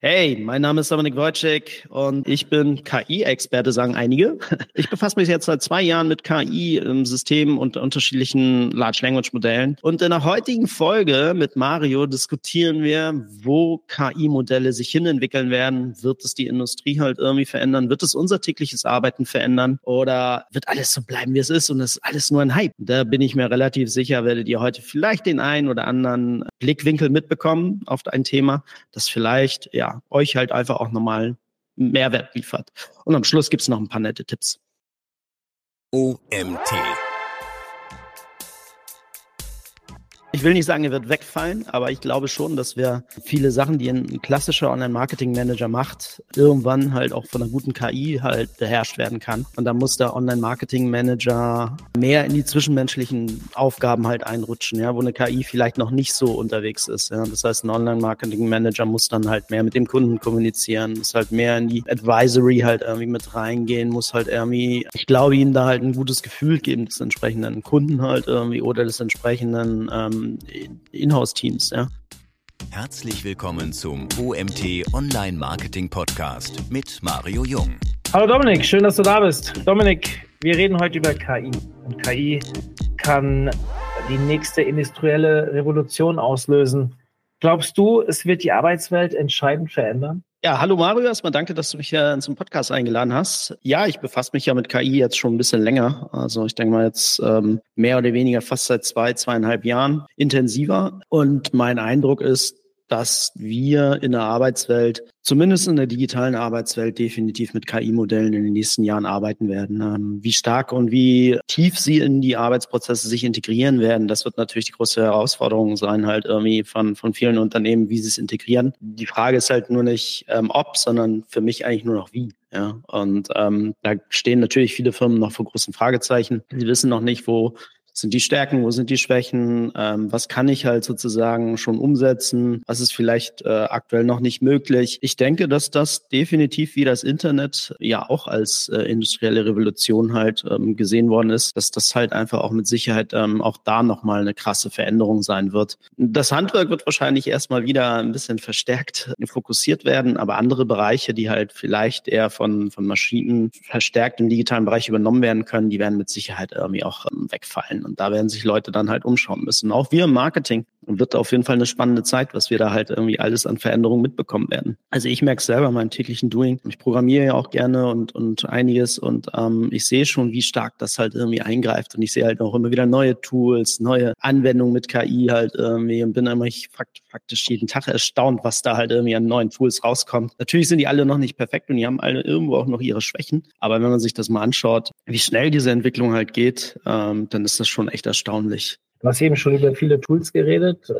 Hey, mein Name ist Dominik Wojcik und ich bin KI-Experte, sagen einige. Ich befasse mich jetzt seit zwei Jahren mit KI im System und unterschiedlichen Large Language Modellen. Und in der heutigen Folge mit Mario diskutieren wir, wo KI-Modelle sich hinentwickeln werden. Wird es die Industrie halt irgendwie verändern? Wird es unser tägliches Arbeiten verändern? Oder wird alles so bleiben, wie es ist und es ist alles nur ein Hype? Da bin ich mir relativ sicher, werdet ihr heute vielleicht den einen oder anderen Blickwinkel mitbekommen auf ein Thema, das vielleicht, ja, euch halt einfach auch nochmal Mehrwert liefert. Und am Schluss gibt's noch ein paar nette Tipps. OMT Ich will nicht sagen, er wird wegfallen, aber ich glaube schon, dass wir viele Sachen, die ein klassischer Online-Marketing-Manager macht, irgendwann halt auch von einer guten KI halt beherrscht werden kann. Und da muss der Online-Marketing-Manager mehr in die zwischenmenschlichen Aufgaben halt einrutschen, ja, wo eine KI vielleicht noch nicht so unterwegs ist. Ja. Das heißt, ein Online-Marketing-Manager muss dann halt mehr mit dem Kunden kommunizieren, muss halt mehr in die Advisory halt irgendwie mit reingehen, muss halt irgendwie, ich glaube, ihnen da halt ein gutes Gefühl geben des entsprechenden Kunden halt irgendwie oder des entsprechenden ähm, ähm, Inhouse-Teams. Ja. Herzlich willkommen zum OMT Online Marketing Podcast mit Mario Jung. Hallo Dominik, schön, dass du da bist. Dominik, wir reden heute über KI. Und KI kann die nächste industrielle Revolution auslösen. Glaubst du, es wird die Arbeitswelt entscheidend verändern? Ja, hallo Mario, erstmal danke, dass du mich hier zum Podcast eingeladen hast. Ja, ich befasse mich ja mit KI jetzt schon ein bisschen länger. Also ich denke mal jetzt ähm, mehr oder weniger fast seit zwei, zweieinhalb Jahren intensiver. Und mein Eindruck ist, dass wir in der Arbeitswelt, zumindest in der digitalen Arbeitswelt, definitiv mit KI-Modellen in den nächsten Jahren arbeiten werden. Ähm, wie stark und wie tief sie in die Arbeitsprozesse sich integrieren werden, das wird natürlich die große Herausforderung sein, halt irgendwie von, von vielen Unternehmen, wie sie es integrieren. Die Frage ist halt nur nicht ähm, ob, sondern für mich eigentlich nur noch wie. Ja, und ähm, da stehen natürlich viele Firmen noch vor großen Fragezeichen. Sie wissen noch nicht, wo sind die Stärken, wo sind die Schwächen, ähm, was kann ich halt sozusagen schon umsetzen, was ist vielleicht äh, aktuell noch nicht möglich. Ich denke, dass das definitiv wie das Internet ja auch als äh, industrielle Revolution halt ähm, gesehen worden ist, dass das halt einfach auch mit Sicherheit ähm, auch da nochmal eine krasse Veränderung sein wird. Das Handwerk wird wahrscheinlich erstmal wieder ein bisschen verstärkt fokussiert werden, aber andere Bereiche, die halt vielleicht eher von, von Maschinen verstärkt im digitalen Bereich übernommen werden können, die werden mit Sicherheit irgendwie auch ähm, wegfallen. Und da werden sich Leute dann halt umschauen müssen. Auch wir im Marketing wird auf jeden Fall eine spannende Zeit, was wir da halt irgendwie alles an Veränderungen mitbekommen werden. Also ich merke selber meinem täglichen Doing. Ich programmiere ja auch gerne und, und einiges und ähm, ich sehe schon, wie stark das halt irgendwie eingreift und ich sehe halt auch immer wieder neue Tools, neue Anwendungen mit KI halt irgendwie und bin immer ich fakt, faktisch jeden Tag erstaunt, was da halt irgendwie an neuen Tools rauskommt. Natürlich sind die alle noch nicht perfekt und die haben alle irgendwo auch noch ihre Schwächen, aber wenn man sich das mal anschaut, wie schnell diese Entwicklung halt geht, ähm, dann ist das schon echt erstaunlich. Du hast eben schon über viele Tools geredet.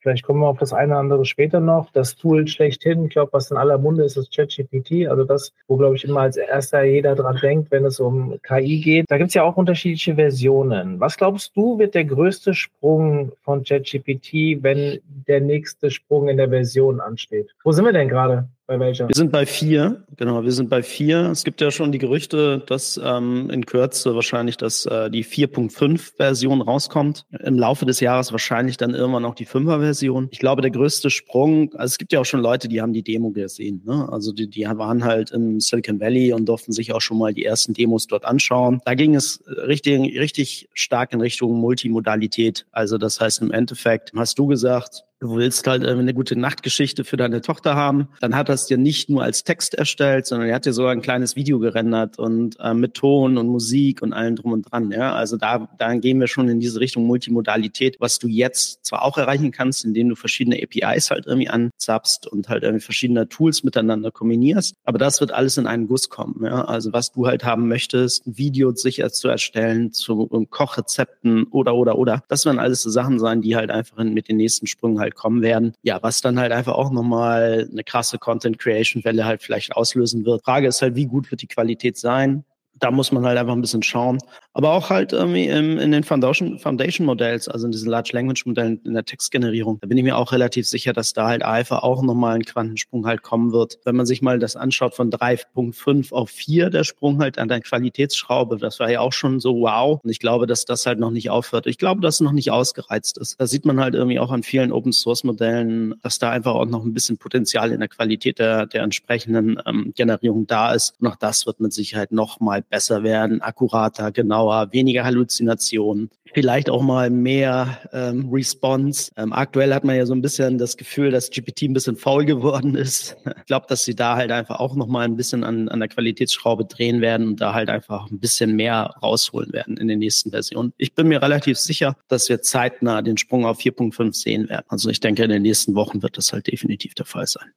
Vielleicht kommen wir auf das eine oder andere später noch. Das Tool schlechthin, ich glaube, was in aller Munde ist, ist ChatGPT. Also das, wo, glaube ich, immer als erster jeder dran denkt, wenn es um KI geht. Da gibt es ja auch unterschiedliche Versionen. Was glaubst du, wird der größte Sprung von ChatGPT, wenn der nächste Sprung in der Version ansteht? Wo sind wir denn gerade? Bei welcher? Wir sind bei vier, genau, wir sind bei vier. Es gibt ja schon die Gerüchte, dass ähm, in Kürze wahrscheinlich dass, äh, die 4.5-Version rauskommt. Im Laufe des Jahres wahrscheinlich dann irgendwann auch die 5er-Version. Ich glaube, der größte Sprung, also es gibt ja auch schon Leute, die haben die Demo gesehen. Ne? Also die, die waren halt im Silicon Valley und durften sich auch schon mal die ersten Demos dort anschauen. Da ging es richtig, richtig stark in Richtung Multimodalität. Also das heißt im Endeffekt, hast du gesagt, du willst halt eine gute Nachtgeschichte für deine Tochter haben, dann hat er es dir nicht nur als Text erstellt, sondern er hat dir sogar ein kleines Video gerendert und äh, mit Ton und Musik und allem drum und dran. Ja, also da, da gehen wir schon in diese Richtung Multimodalität, was du jetzt zwar auch erreichen kannst, indem du verschiedene APIs halt irgendwie anzapst und halt irgendwie verschiedene Tools miteinander kombinierst, aber das wird alles in einen Guss kommen. Ja, also was du halt haben möchtest, ein Video sicher zu erstellen zu um Kochrezepten oder oder oder, das werden alles so Sachen sein, die halt einfach mit den nächsten Sprüngen halt halt kommen werden. Ja, was dann halt einfach auch nochmal eine krasse Content Creation Welle halt vielleicht auslösen wird. Frage ist halt, wie gut wird die Qualität sein? Da muss man halt einfach ein bisschen schauen. Aber auch halt irgendwie in, in den Foundation, Foundation Modells, also in diesen Large Language Modellen in der Textgenerierung, da bin ich mir auch relativ sicher, dass da halt einfach auch nochmal ein Quantensprung halt kommen wird. Wenn man sich mal das anschaut von 3.5 auf 4, der Sprung halt an der Qualitätsschraube, das war ja auch schon so wow. Und ich glaube, dass das halt noch nicht aufhört. Ich glaube, dass es noch nicht ausgereizt ist. Da sieht man halt irgendwie auch an vielen Open Source Modellen, dass da einfach auch noch ein bisschen Potenzial in der Qualität der, der entsprechenden ähm, Generierung da ist. Und auch das wird mit Sicherheit noch mal besser werden, akkurater, genauer, weniger Halluzinationen vielleicht auch mal mehr ähm, Response. Ähm, aktuell hat man ja so ein bisschen das Gefühl, dass GPT ein bisschen faul geworden ist. Ich glaube, dass sie da halt einfach auch noch mal ein bisschen an, an der Qualitätsschraube drehen werden und da halt einfach ein bisschen mehr rausholen werden in den nächsten Versionen. Ich bin mir relativ sicher, dass wir zeitnah den Sprung auf 4.5 sehen werden. Also ich denke, in den nächsten Wochen wird das halt definitiv der Fall sein.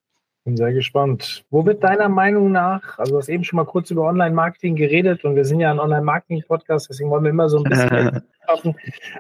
Bin sehr gespannt. Wo wird deiner Meinung nach, also du hast eben schon mal kurz über Online-Marketing geredet und wir sind ja ein Online-Marketing-Podcast, deswegen wollen wir immer so ein bisschen schaffen.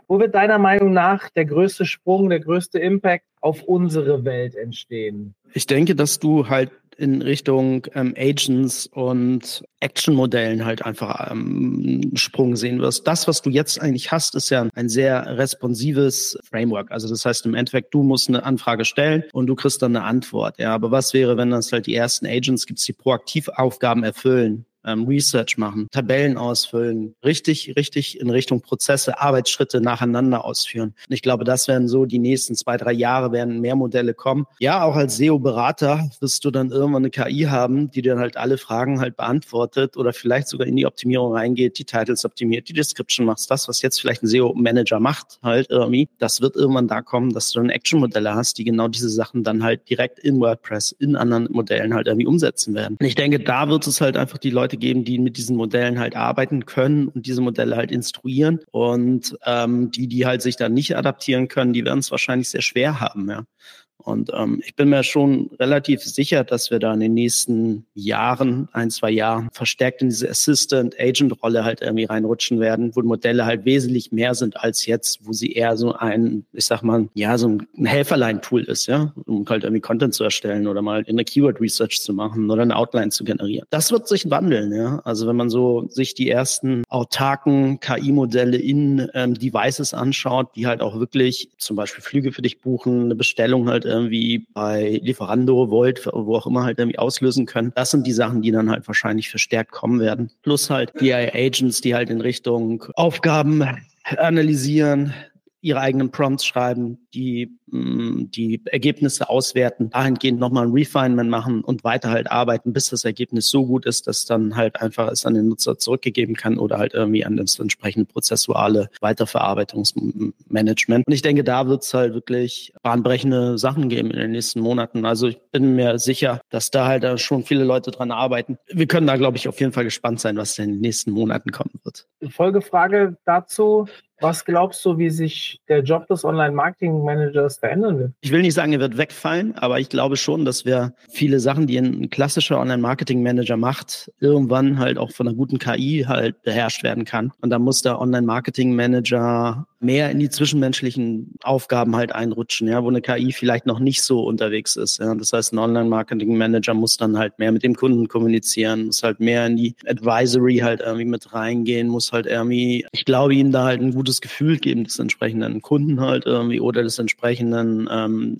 Wo wird deiner Meinung nach der größte Sprung, der größte Impact auf unsere Welt entstehen? Ich denke, dass du halt in Richtung ähm, Agents und Action-Modellen halt einfach ähm, Sprung sehen wirst. Das, was du jetzt eigentlich hast, ist ja ein sehr responsives Framework. Also das heißt im Endeffekt, du musst eine Anfrage stellen und du kriegst dann eine Antwort. Ja, aber was wäre, wenn das halt die ersten Agents gibt, die proaktiv Aufgaben erfüllen? Ähm, Research machen, Tabellen ausfüllen, richtig, richtig in Richtung Prozesse, Arbeitsschritte nacheinander ausführen. Und ich glaube, das werden so die nächsten zwei, drei Jahre werden mehr Modelle kommen. Ja, auch als SEO-Berater wirst du dann irgendwann eine KI haben, die dir halt alle Fragen halt beantwortet oder vielleicht sogar in die Optimierung reingeht, die Titles optimiert, die Description machst, das, was jetzt vielleicht ein SEO-Manager macht, halt irgendwie. Das wird irgendwann da kommen, dass du dann Action-Modelle hast, die genau diese Sachen dann halt direkt in WordPress, in anderen Modellen halt irgendwie umsetzen werden. Und ich denke, da wird es halt einfach die Leute Leute geben, die mit diesen Modellen halt arbeiten können und diese Modelle halt instruieren. Und ähm, die, die halt sich dann nicht adaptieren können, die werden es wahrscheinlich sehr schwer haben, ja. Und ähm, ich bin mir schon relativ sicher, dass wir da in den nächsten Jahren, ein, zwei Jahren, verstärkt in diese Assistant-Agent-Rolle halt irgendwie reinrutschen werden, wo Modelle halt wesentlich mehr sind als jetzt, wo sie eher so ein, ich sag mal, ja, so ein Helferlein-Tool ist, ja, um halt irgendwie Content zu erstellen oder mal eine Keyword-Research zu machen oder eine Outline zu generieren. Das wird sich wandeln, ja. Also wenn man so sich die ersten autarken KI-Modelle in ähm, Devices anschaut, die halt auch wirklich zum Beispiel Flüge für dich buchen, eine Bestellung halt irgendwie bei Lieferando, Volt, wo auch immer halt irgendwie auslösen können. Das sind die Sachen, die dann halt wahrscheinlich verstärkt kommen werden. Plus halt die Agents, die halt in Richtung Aufgaben analysieren, ihre eigenen Prompts schreiben, die mh, die Ergebnisse auswerten, dahingehend nochmal ein Refinement machen und weiter halt arbeiten, bis das Ergebnis so gut ist, dass dann halt einfach es an den Nutzer zurückgegeben kann oder halt irgendwie an das entsprechende prozessuale Weiterverarbeitungsmanagement. Und ich denke, da wird es halt wirklich bahnbrechende Sachen geben in den nächsten Monaten. Also ich bin mir sicher, dass da halt schon viele Leute dran arbeiten. Wir können da, glaube ich, auf jeden Fall gespannt sein, was in den nächsten Monaten kommen wird. Folgefrage dazu. Was glaubst du, wie sich der Job des Online-Marketing-Managers verändern wird? Ich will nicht sagen, er wird wegfallen, aber ich glaube schon, dass wir viele Sachen, die ein klassischer Online-Marketing-Manager macht, irgendwann halt auch von einer guten KI halt beherrscht werden kann. Und da muss der Online-Marketing-Manager mehr in die zwischenmenschlichen Aufgaben halt einrutschen, ja, wo eine KI vielleicht noch nicht so unterwegs ist. Ja. Das heißt, ein Online-Marketing-Manager muss dann halt mehr mit dem Kunden kommunizieren, muss halt mehr in die Advisory halt irgendwie mit reingehen, muss halt irgendwie, ich glaube, ihm da halt ein gutes Gefühl geben des entsprechenden Kunden halt irgendwie oder des entsprechenden ähm,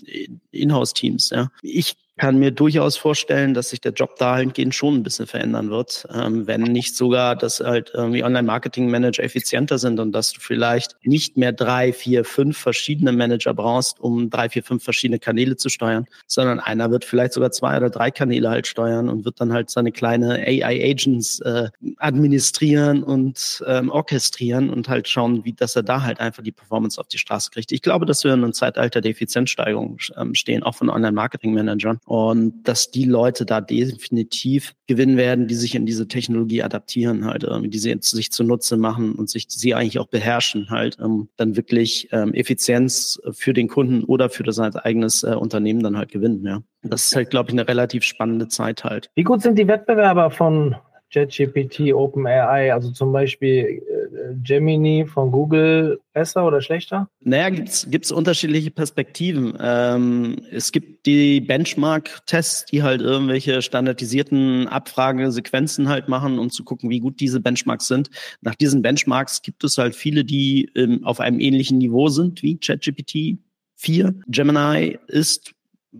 Inhouse-Teams. Ja. Ich kann mir durchaus vorstellen, dass sich der Job dahingehend schon ein bisschen verändern wird, ähm, wenn nicht sogar, dass halt irgendwie Online-Marketing-Manager effizienter sind und dass du vielleicht nicht mehr drei, vier, fünf verschiedene Manager brauchst, um drei, vier, fünf verschiedene Kanäle zu steuern, sondern einer wird vielleicht sogar zwei oder drei Kanäle halt steuern und wird dann halt seine kleine AI-Agents äh, administrieren und ähm, orchestrieren und halt schauen, wie dass er da halt einfach die Performance auf die Straße kriegt. Ich glaube, dass wir in einem Zeitalter der Effizienzsteigerung ähm, stehen, auch von Online-Marketing-Managern und dass die Leute da definitiv gewinnen werden, die sich in diese Technologie adaptieren, halt, ähm, die sie sich zunutze machen und sich sie eigentlich auch beherrschen, halt, ähm, dann wirklich ähm, Effizienz für den Kunden oder für das eigenes äh, Unternehmen dann halt gewinnen, ja. Das ist halt, glaube ich, eine relativ spannende Zeit halt. Wie gut sind die Wettbewerber von JetGPT, OpenAI, also zum Beispiel äh, Gemini von Google besser oder schlechter? Naja, gibt's gibt's unterschiedliche Perspektiven. Ähm, es gibt die Benchmark-Tests, die halt irgendwelche standardisierten Abfragesequenzen halt machen, um zu gucken, wie gut diese Benchmarks sind. Nach diesen Benchmarks gibt es halt viele, die ähm, auf einem ähnlichen Niveau sind wie ChatGPT 4. Gemini ist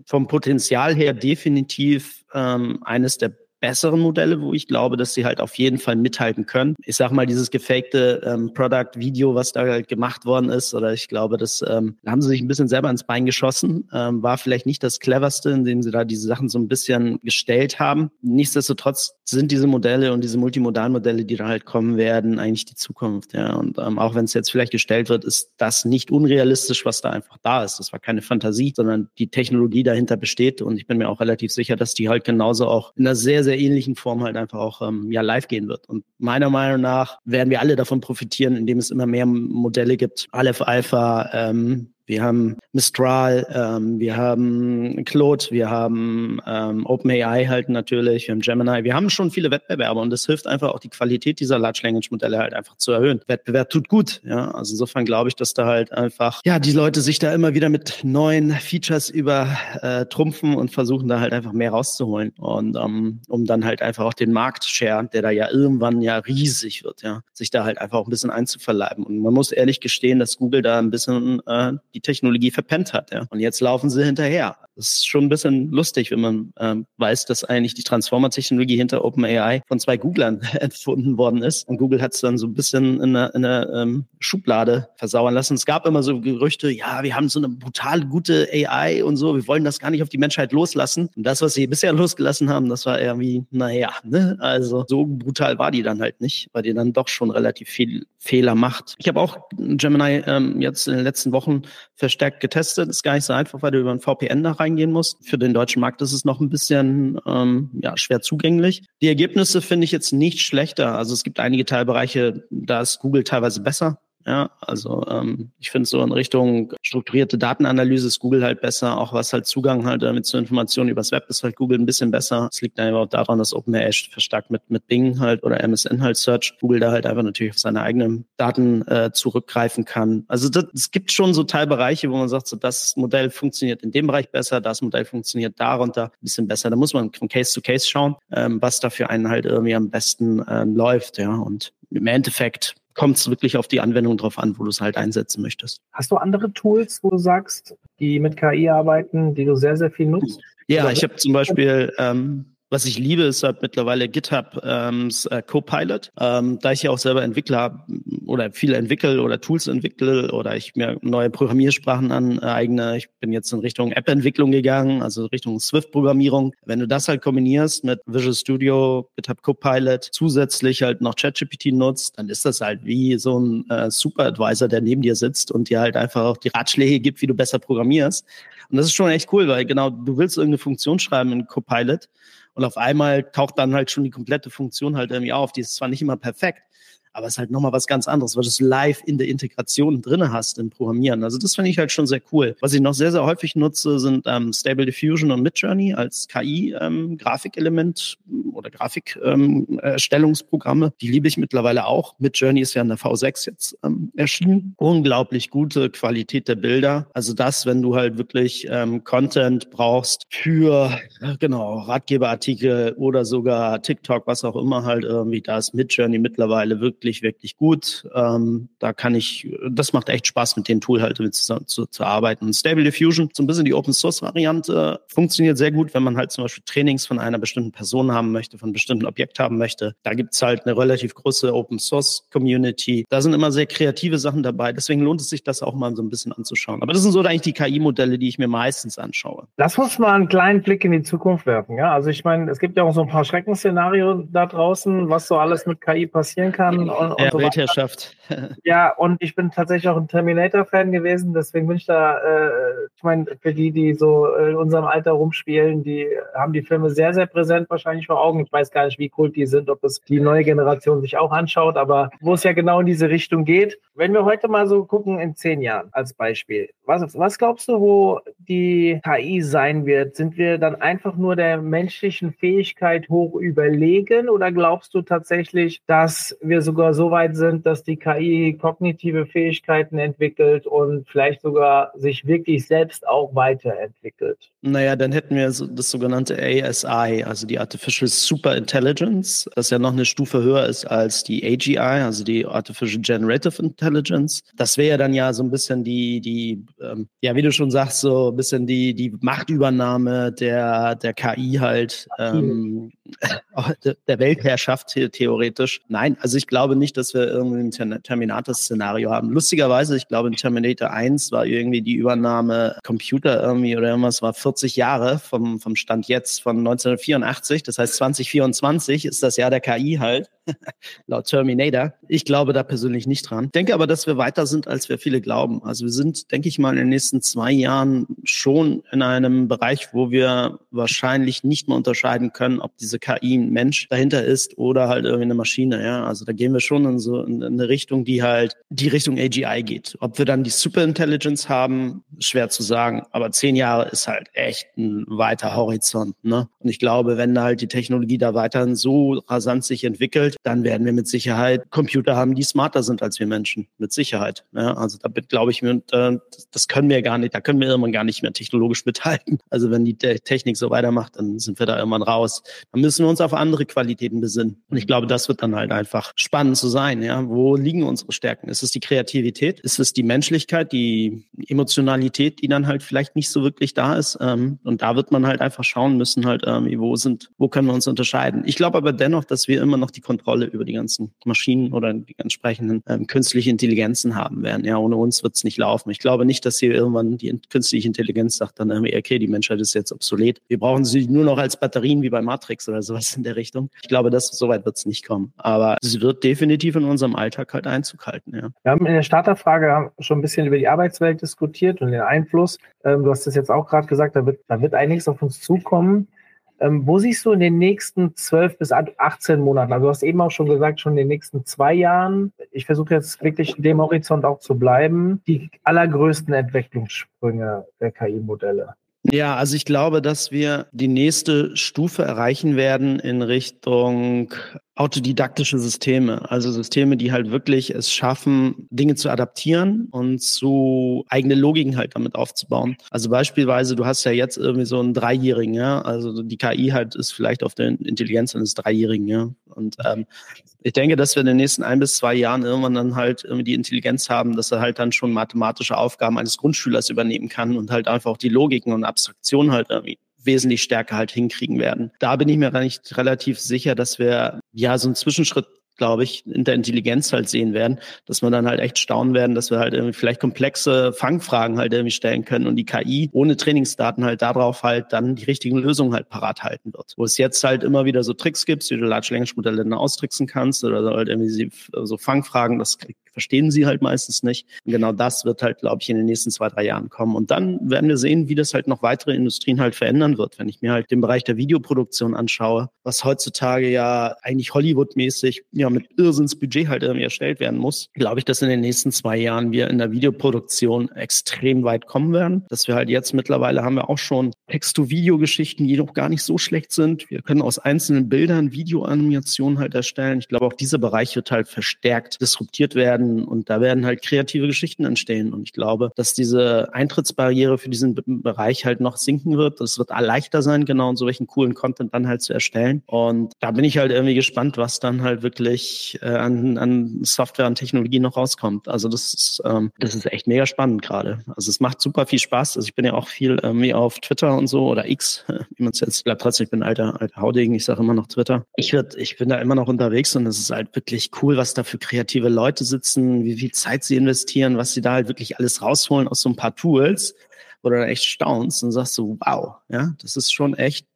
vom Potenzial her definitiv ähm, eines der besseren Modelle, wo ich glaube, dass sie halt auf jeden Fall mithalten können. Ich sag mal, dieses gefakte ähm, Product-Video, was da halt gemacht worden ist, oder ich glaube, das ähm, haben sie sich ein bisschen selber ins Bein geschossen, ähm, war vielleicht nicht das cleverste, indem sie da diese Sachen so ein bisschen gestellt haben. Nichtsdestotrotz sind diese Modelle und diese multimodalen Modelle, die da halt kommen werden, eigentlich die Zukunft. Ja, und ähm, auch wenn es jetzt vielleicht gestellt wird, ist das nicht unrealistisch, was da einfach da ist. Das war keine Fantasie, sondern die Technologie dahinter besteht und ich bin mir auch relativ sicher, dass die halt genauso auch in einer sehr sehr ähnlichen Form halt einfach auch ähm, ja live gehen wird. Und meiner Meinung nach werden wir alle davon profitieren, indem es immer mehr Modelle gibt. Aleph Alpha, ähm, wir haben Mistral, ähm, wir haben Claude, wir haben ähm, OpenAI halt natürlich, wir haben Gemini. Wir haben schon viele Wettbewerber und das hilft einfach auch die Qualität dieser Large Language Modelle halt einfach zu erhöhen. Wettbewerb tut gut, ja. Also insofern glaube ich, dass da halt einfach, ja, die Leute sich da immer wieder mit neuen Features übertrumpfen äh, und versuchen da halt einfach mehr rauszuholen und ähm, um dann halt einfach auch den Marktshare, der da ja irgendwann ja riesig wird, ja, sich da halt einfach auch ein bisschen einzuverleiben. Und man muss ehrlich gestehen, dass Google da ein bisschen äh, die Technologie verpennt hat. Ja. Und jetzt laufen sie hinterher. Das ist schon ein bisschen lustig, wenn man ähm, weiß, dass eigentlich die Transformer-Technologie hinter OpenAI von zwei Googlern erfunden worden ist. Und Google hat es dann so ein bisschen in einer, in einer ähm, Schublade versauern lassen. Es gab immer so Gerüchte, ja, wir haben so eine brutal gute AI und so, wir wollen das gar nicht auf die Menschheit loslassen. Und das, was sie bisher losgelassen haben, das war irgendwie, naja, ne? also so brutal war die dann halt nicht, weil die dann doch schon relativ viel Fehler macht. Ich habe auch Gemini ähm, jetzt in den letzten Wochen verstärkt getestet. Ist gar nicht so einfach, weil du über ein VPN da reingehen musst. Für den deutschen Markt ist es noch ein bisschen ähm, ja, schwer zugänglich. Die Ergebnisse finde ich jetzt nicht schlechter. Also es gibt einige Teilbereiche, da ist Google teilweise besser. Ja, also ähm, ich finde so in Richtung strukturierte Datenanalyse ist Google halt besser, auch was halt Zugang halt damit zu Informationen übers Web ist halt Google ein bisschen besser. Es liegt einfach auch daran, dass OpenAI verstärkt mit, mit Bing halt oder MSN halt Search Google da halt einfach natürlich auf seine eigenen Daten äh, zurückgreifen kann. Also das, es gibt schon so Teilbereiche, wo man sagt, so das Modell funktioniert in dem Bereich besser, das Modell funktioniert darunter ein bisschen besser. Da muss man von Case zu Case schauen, ähm, was da für einen halt irgendwie am besten ähm, läuft, ja. Und im Endeffekt kommt es wirklich auf die Anwendung drauf an, wo du es halt einsetzen möchtest. Hast du andere Tools, wo du sagst, die mit KI arbeiten, die du sehr, sehr viel nutzt? Ja, ich habe zum Beispiel ähm, was ich liebe, ist halt mittlerweile GitHub ähm, äh, Copilot. Ähm, da ich ja auch selber Entwickler oder viele entwickle oder Tools entwickle oder ich mir neue Programmiersprachen aneigne. Ich bin jetzt in Richtung App-Entwicklung gegangen, also Richtung Swift-Programmierung. Wenn du das halt kombinierst mit Visual Studio, GitHub Copilot, zusätzlich halt noch ChatGPT nutzt, dann ist das halt wie so ein äh, Super-Advisor, der neben dir sitzt und dir halt einfach auch die Ratschläge gibt, wie du besser programmierst. Und das ist schon echt cool, weil genau, du willst irgendeine Funktion schreiben in Copilot und auf einmal taucht dann halt schon die komplette Funktion halt irgendwie auf. Die ist zwar nicht immer perfekt, aber es ist halt nochmal was ganz anderes, weil du es live in der Integration drinne hast im Programmieren. Also das finde ich halt schon sehr cool. Was ich noch sehr, sehr häufig nutze, sind ähm, Stable Diffusion und Midjourney als KI-Grafikelement ähm, oder Grafikerstellungsprogramme. Ähm, Die liebe ich mittlerweile auch. Midjourney ist ja in der V6 jetzt ähm, erschienen. Unglaublich gute Qualität der Bilder. Also das, wenn du halt wirklich ähm, Content brauchst für, genau, Ratgeberartikel oder sogar TikTok, was auch immer halt irgendwie, da ist Midjourney mittlerweile wirklich wirklich, wirklich gut. Ähm, da kann ich, das macht echt Spaß, mit dem Tool halt zusammen zu, zu arbeiten. Stable Diffusion, so ein bisschen die Open Source Variante, funktioniert sehr gut, wenn man halt zum Beispiel Trainings von einer bestimmten Person haben möchte, von einem bestimmten Objekt haben möchte. Da gibt's halt eine relativ große Open Source Community. Da sind immer sehr kreative Sachen dabei. Deswegen lohnt es sich, das auch mal so ein bisschen anzuschauen. Aber das sind so eigentlich die KI-Modelle, die ich mir meistens anschaue. Lass uns mal einen kleinen Blick in die Zukunft werfen. Ja, also ich meine, es gibt ja auch so ein paar Schreckensszenarien da draußen, was so alles mit KI passieren kann und, und ja, so Weltherrschaft. ja, und ich bin tatsächlich auch ein Terminator-Fan gewesen, deswegen bin ich da, äh, ich meine, für die, die so in unserem Alter rumspielen, die haben die Filme sehr, sehr präsent wahrscheinlich vor Augen. Ich weiß gar nicht, wie cool die sind, ob es die neue Generation sich auch anschaut, aber wo es ja genau in diese Richtung geht. Wenn wir heute mal so gucken in zehn Jahren als Beispiel, was, was glaubst du, wo die KI sein wird? Sind wir dann einfach nur der menschlichen Fähigkeit hoch überlegen oder glaubst du tatsächlich, dass wir sogar so weit sind, dass die KI kognitive Fähigkeiten entwickelt und vielleicht sogar sich wirklich selbst auch weiterentwickelt? Naja, dann hätten wir das sogenannte ASI, also die Artificial Super Intelligence, das ja noch eine Stufe höher ist als die AGI, also die Artificial Generative Intelligence. Das wäre ja dann ja so ein bisschen die, die, ähm, ja, wie du schon sagst, so ein bisschen die, die Machtübernahme der, der KI halt, ähm, der Weltherrschaft theoretisch. Nein, also ich glaube nicht, dass wir irgendwie ein Terminator-Szenario haben. Lustigerweise, ich glaube, in Terminator 1 war irgendwie die Übernahme Computer irgendwie oder irgendwas war 40 Jahre vom, vom Stand jetzt von 1984. Das heißt, 2024 ist das Jahr der KI halt, laut Terminator. Ich glaube da persönlich nicht dran. Denke aber, dass wir weiter sind, als wir viele glauben. Also wir sind, denke ich mal, in den nächsten zwei Jahren schon in einem Bereich, wo wir wahrscheinlich nicht mehr unterscheiden können, ob diese KI ein Mensch dahinter ist oder halt irgendwie eine Maschine. Ja, also da gehen wir schon in so in eine Richtung, die halt die Richtung AGI geht. Ob wir dann die Superintelligence haben, schwer zu sagen. Aber zehn Jahre ist halt echt ein weiter Horizont. Ne? Und ich glaube, wenn halt die Technologie da weiterhin so rasant sich entwickelt, dann werden wir mit Sicherheit Computer haben, die smarter sind als wir Menschen. Mit Sicherheit. Ne? Also da glaube ich das können wir gar nicht, da können wir irgendwann gar nicht mehr technologisch mithalten. Also wenn die Technik so weitermacht, dann sind wir da irgendwann raus. Dann müssen wir uns auf andere Qualitäten besinnen. Und ich glaube, das wird dann halt einfach spannend zu sein. Ja, wo liegen unsere Stärken? Ist es die Kreativität? Ist es die Menschlichkeit, die Emotionalität, die dann halt vielleicht nicht so wirklich da ist? Ähm, und da wird man halt einfach schauen müssen, halt irgendwie, wo sind, wo können wir uns unterscheiden? Ich glaube aber dennoch, dass wir immer noch die Kontrolle über die ganzen Maschinen oder die entsprechenden ähm, künstlichen Intelligenzen haben werden. Ja, ohne uns wird es nicht laufen. Ich glaube nicht, dass hier irgendwann die künstliche Intelligenz sagt dann irgendwie, okay, die Menschheit ist jetzt obsolet. Wir brauchen sie nur noch als Batterien wie bei Matrix oder sowas in der Richtung. Ich glaube, dass so weit wird es nicht kommen. Aber sie wird definitiv in unserem Alltag halt Einzug halten. Ja. Wir haben in der Starterfrage schon ein bisschen über die Arbeitswelt diskutiert und den Einfluss. Ähm, du hast es jetzt auch gerade gesagt, da wird, da wird einiges auf uns zukommen. Ähm, wo siehst du in den nächsten 12 bis 18 Monaten, also du hast eben auch schon gesagt, schon in den nächsten zwei Jahren, ich versuche jetzt wirklich in dem Horizont auch zu bleiben, die allergrößten Entwicklungssprünge der KI-Modelle? Ja, also ich glaube, dass wir die nächste Stufe erreichen werden in Richtung autodidaktische Systeme, also Systeme, die halt wirklich es schaffen, Dinge zu adaptieren und zu eigene Logiken halt damit aufzubauen. Also beispielsweise, du hast ja jetzt irgendwie so einen Dreijährigen, ja, also die KI halt ist vielleicht auf der Intelligenz eines Dreijährigen, ja. Und ähm, ich denke, dass wir in den nächsten ein bis zwei Jahren irgendwann dann halt irgendwie die Intelligenz haben, dass er halt dann schon mathematische Aufgaben eines Grundschülers übernehmen kann und halt einfach auch die Logiken und Abstraktionen halt irgendwie wesentlich stärker halt hinkriegen werden. Da bin ich mir eigentlich relativ sicher, dass wir ja so einen Zwischenschritt glaube ich, in der Intelligenz halt sehen werden, dass wir dann halt echt staunen werden, dass wir halt irgendwie vielleicht komplexe Fangfragen halt irgendwie stellen können und die KI ohne Trainingsdaten halt darauf halt dann die richtigen Lösungen halt parat halten wird. Wo es jetzt halt immer wieder so Tricks gibt, wie du Large Language Modelle austricksen kannst oder halt irgendwie so Fangfragen, das verstehen sie halt meistens nicht. Und genau das wird halt, glaube ich, in den nächsten zwei, drei Jahren kommen. Und dann werden wir sehen, wie das halt noch weitere Industrien halt verändern wird. Wenn ich mir halt den Bereich der Videoproduktion anschaue, was heutzutage ja eigentlich Hollywood-mäßig ja mit Irrsinnsbudget halt irgendwie erstellt werden muss, glaube ich, dass in den nächsten zwei Jahren wir in der Videoproduktion extrem weit kommen werden. Dass wir halt jetzt mittlerweile haben wir auch schon Text-to-Video-Geschichten, die noch gar nicht so schlecht sind. Wir können aus einzelnen Bildern Videoanimationen halt erstellen. Ich glaube, auch dieser Bereich wird halt verstärkt disruptiert werden werden und da werden halt kreative Geschichten entstehen. Und ich glaube, dass diese Eintrittsbarriere für diesen Bereich halt noch sinken wird. Es wird leichter sein, genau und so welchen coolen Content dann halt zu erstellen. Und da bin ich halt irgendwie gespannt, was dann halt wirklich äh, an, an Software und Technologie noch rauskommt. Also das ist, ähm, das ist echt mega spannend gerade. Also es macht super viel Spaß. Also ich bin ja auch viel irgendwie auf Twitter und so oder X, wie man es jetzt, glaube trotzdem, ich bin alter, alter Haudegen, ich sage immer noch Twitter. Ich, würd, ich bin da immer noch unterwegs und es ist halt wirklich cool, was da für kreative Leute sitzen nutzen, wie viel Zeit sie investieren, was sie da halt wirklich alles rausholen aus so ein paar Tools, wo du dann echt staunst und sagst so, wow, ja, das ist schon echt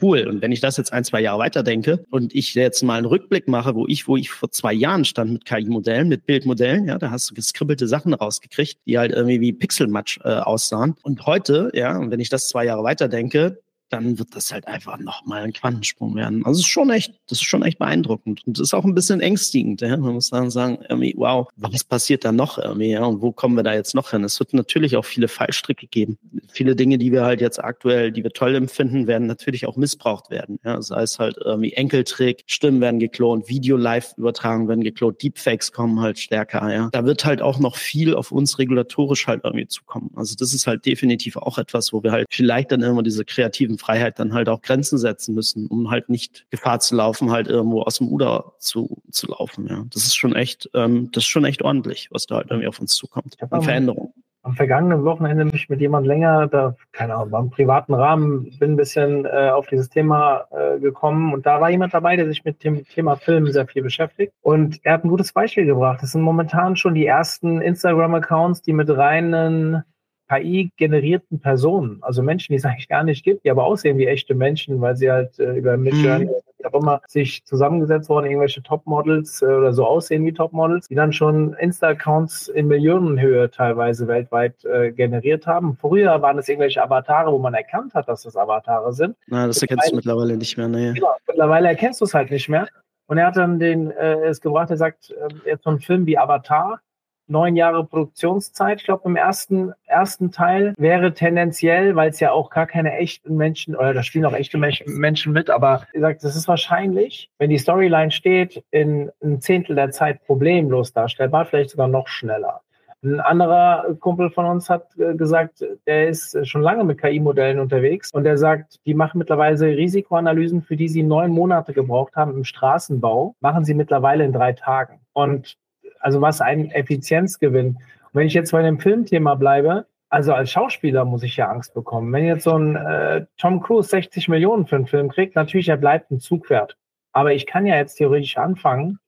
cool. Und wenn ich das jetzt ein, zwei Jahre weiter denke und ich jetzt mal einen Rückblick mache, wo ich, wo ich vor zwei Jahren stand mit KI-Modellen, mit Bildmodellen, ja, da hast du geskribbelte Sachen rausgekriegt, die halt irgendwie wie Pixelmatch äh, aussahen. Und heute, ja, und wenn ich das zwei Jahre weiter denke, dann wird das halt einfach nochmal ein Quantensprung werden. Also es ist schon echt, das ist schon echt beeindruckend und es ist auch ein bisschen ängstigend. Ja? Man muss dann sagen, irgendwie, wow, was passiert da noch irgendwie, ja? und wo kommen wir da jetzt noch hin? Es wird natürlich auch viele Fallstricke geben. Viele Dinge, die wir halt jetzt aktuell, die wir toll empfinden, werden natürlich auch missbraucht werden. Ja? Sei es halt irgendwie Enkeltrick, Stimmen werden geklont, Video live übertragen werden geklont, Deepfakes kommen halt stärker. Ja? Da wird halt auch noch viel auf uns regulatorisch halt irgendwie zukommen. Also das ist halt definitiv auch etwas, wo wir halt vielleicht dann immer diese kreativen Freiheit dann halt auch Grenzen setzen müssen, um halt nicht Gefahr zu laufen, halt irgendwo aus dem Uder zu, zu laufen. Ja, das ist schon echt, ähm, das ist schon echt ordentlich, was da halt irgendwie auf uns zukommt. Eine Veränderung am vergangenen Wochenende mich mit jemand länger, da, keine Ahnung, beim privaten Rahmen, bin ein bisschen äh, auf dieses Thema äh, gekommen und da war jemand dabei, der sich mit dem Thema Film sehr viel beschäftigt und er hat ein gutes Beispiel gebracht. Das sind momentan schon die ersten Instagram-Accounts, die mit reinen KI-generierten Personen, also Menschen, die es eigentlich gar nicht gibt, die aber aussehen wie echte Menschen, weil sie halt äh, über Midjourney mhm. auch immer sich zusammengesetzt wurden, irgendwelche Topmodels äh, oder so aussehen wie Topmodels, die dann schon Insta-Accounts in Millionenhöhe teilweise weltweit äh, generiert haben. Früher waren es irgendwelche Avatare, wo man erkannt hat, dass das Avatare sind. Na, das erkennst du mittlerweile nicht mehr, ne? Genau, mittlerweile erkennst du es halt nicht mehr. Und er hat dann den, äh, es gebracht, er sagt, äh, jetzt so ein Film wie Avatar, neun Jahre Produktionszeit. Ich glaube, im ersten, ersten Teil wäre tendenziell, weil es ja auch gar keine echten Menschen, oder da spielen auch echte Menschen mit, aber wie gesagt, das ist wahrscheinlich, wenn die Storyline steht, in ein Zehntel der Zeit problemlos darstellbar, vielleicht sogar noch schneller. Ein anderer Kumpel von uns hat äh, gesagt, der ist schon lange mit KI-Modellen unterwegs und der sagt, die machen mittlerweile Risikoanalysen, für die sie neun Monate gebraucht haben im Straßenbau, machen sie mittlerweile in drei Tagen. Und also was ein Effizienzgewinn. Und wenn ich jetzt bei dem Filmthema bleibe, also als Schauspieler muss ich ja Angst bekommen. Wenn jetzt so ein äh, Tom Cruise 60 Millionen für einen Film kriegt, natürlich, er bleibt ein Zugpferd. Aber ich kann ja jetzt theoretisch anfangen.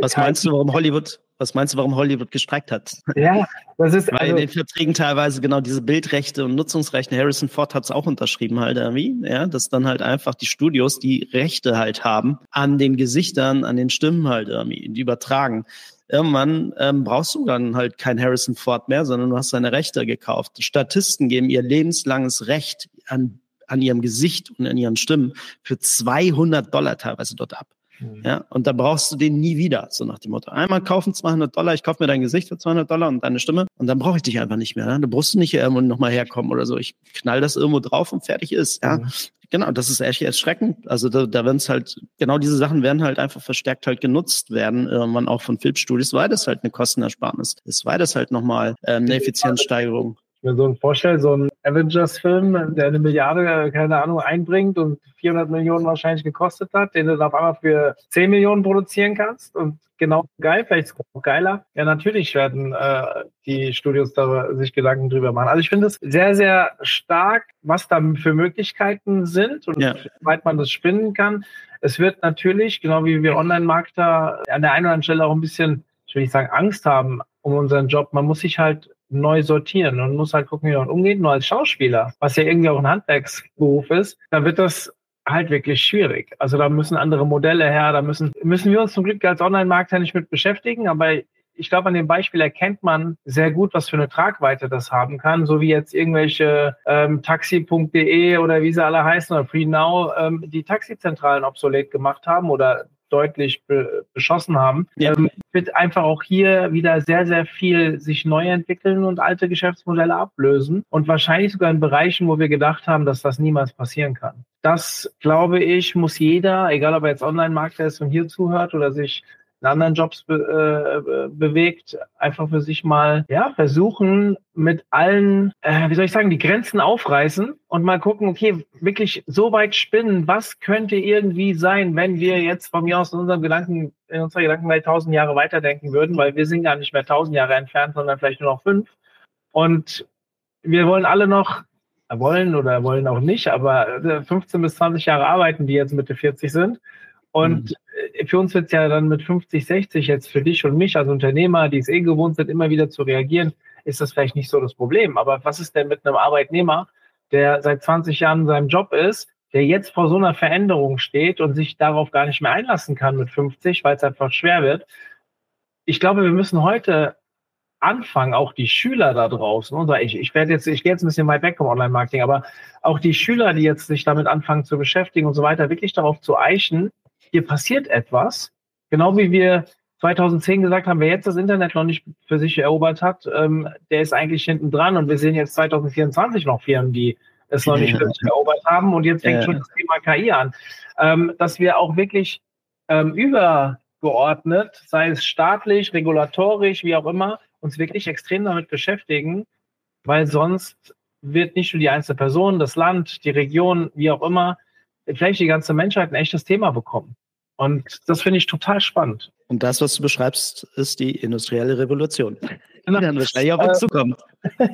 Was meinst du, warum Hollywood, was meinst du, warum Hollywood gestreikt hat? Ja, das ist. Weil also, in den Verträgen teilweise genau diese Bildrechte und Nutzungsrechte, Harrison Ford hat es auch unterschrieben halt irgendwie, ja, dass dann halt einfach die Studios die Rechte halt haben an den Gesichtern, an den Stimmen halt irgendwie, die übertragen irgendwann ähm, brauchst du dann halt kein Harrison Ford mehr, sondern du hast seine Rechte gekauft. Statisten geben ihr lebenslanges Recht an, an ihrem Gesicht und an ihren Stimmen für 200 Dollar teilweise dort ab. Mhm. Ja, und da brauchst du den nie wieder, so nach dem Motto. Einmal kaufen 200 Dollar, ich kaufe mir dein Gesicht für 200 Dollar und deine Stimme und dann brauche ich dich einfach nicht mehr. Ne? Du brauchst nicht irgendwo nochmal herkommen oder so. Ich knall das irgendwo drauf und fertig ist. Ja, mhm. Genau, das ist echt erschreckend. Also da, da werden es halt, genau diese Sachen werden halt einfach verstärkt halt genutzt werden, irgendwann auch von Filmstudios, weil das halt eine Kostenersparnis ist, weil das halt nochmal ähm, eine Effizienzsteigerung mir so ein vorstellen, so ein Avengers-Film, der eine Milliarde, keine Ahnung, einbringt und 400 Millionen wahrscheinlich gekostet hat, den du dann auf einmal für 10 Millionen produzieren kannst und genau geil, vielleicht noch geiler. Ja, natürlich werden äh, die Studios da sich Gedanken drüber machen. Also ich finde es sehr, sehr stark, was da für Möglichkeiten sind und ja. wie weit man das spinnen kann. Es wird natürlich, genau wie wir Online-Markter, an der einen oder anderen Stelle auch ein bisschen, ich will nicht sagen Angst haben um unseren Job. Man muss sich halt neu sortieren und muss halt gucken, wie man umgeht. Nur als Schauspieler, was ja irgendwie auch ein Handwerksberuf ist, da wird das halt wirklich schwierig. Also da müssen andere Modelle her, da müssen, müssen wir uns zum Glück als Online-Markter nicht mit beschäftigen, aber ich glaube, an dem Beispiel erkennt man sehr gut, was für eine Tragweite das haben kann, so wie jetzt irgendwelche ähm, Taxi.de oder wie sie alle heißen oder FreeNow ähm, die Taxizentralen obsolet gemacht haben oder deutlich be beschossen haben, ja. ähm, wird einfach auch hier wieder sehr, sehr viel sich neu entwickeln und alte Geschäftsmodelle ablösen und wahrscheinlich sogar in Bereichen, wo wir gedacht haben, dass das niemals passieren kann. Das, glaube ich, muss jeder, egal ob er jetzt Online-Markter ist und hier zuhört oder sich anderen Jobs be äh, bewegt, einfach für sich mal ja versuchen mit allen, äh, wie soll ich sagen, die Grenzen aufreißen und mal gucken, okay, wirklich so weit spinnen, was könnte irgendwie sein, wenn wir jetzt von mir aus in unserem Gedanken, in unserer Gedankenwelt tausend Jahre weiterdenken würden, weil wir sind gar nicht mehr tausend Jahre entfernt, sondern vielleicht nur noch fünf. Und wir wollen alle noch wollen oder wollen auch nicht, aber 15 bis 20 Jahre arbeiten, die jetzt Mitte 40 sind. Und mhm. Für uns wird es ja dann mit 50, 60 jetzt für dich und mich als Unternehmer, die es eh gewohnt sind, immer wieder zu reagieren, ist das vielleicht nicht so das Problem. Aber was ist denn mit einem Arbeitnehmer, der seit 20 Jahren in seinem Job ist, der jetzt vor so einer Veränderung steht und sich darauf gar nicht mehr einlassen kann mit 50, weil es einfach schwer wird? Ich glaube, wir müssen heute anfangen, auch die Schüler da draußen, und ich, ich werde jetzt, ich gehe jetzt ein bisschen weit weg vom Online-Marketing, aber auch die Schüler, die jetzt sich damit anfangen zu beschäftigen und so weiter, wirklich darauf zu eichen, hier passiert etwas, genau wie wir 2010 gesagt haben, wer jetzt das Internet noch nicht für sich erobert hat, ähm, der ist eigentlich hinten dran und wir sehen jetzt 2024 noch Firmen, die es noch nicht für sich erobert haben und jetzt fängt ja. schon das Thema KI an, ähm, dass wir auch wirklich ähm, übergeordnet, sei es staatlich, regulatorisch, wie auch immer, uns wirklich extrem damit beschäftigen, weil sonst wird nicht nur die einzelne Person, das Land, die Region, wie auch immer, vielleicht die ganze Menschheit ein echtes Thema bekommen. Und das finde ich total spannend. Und das, was du beschreibst, ist die industrielle Revolution. Genau. Die dann wahrscheinlich auf uns äh, zukommt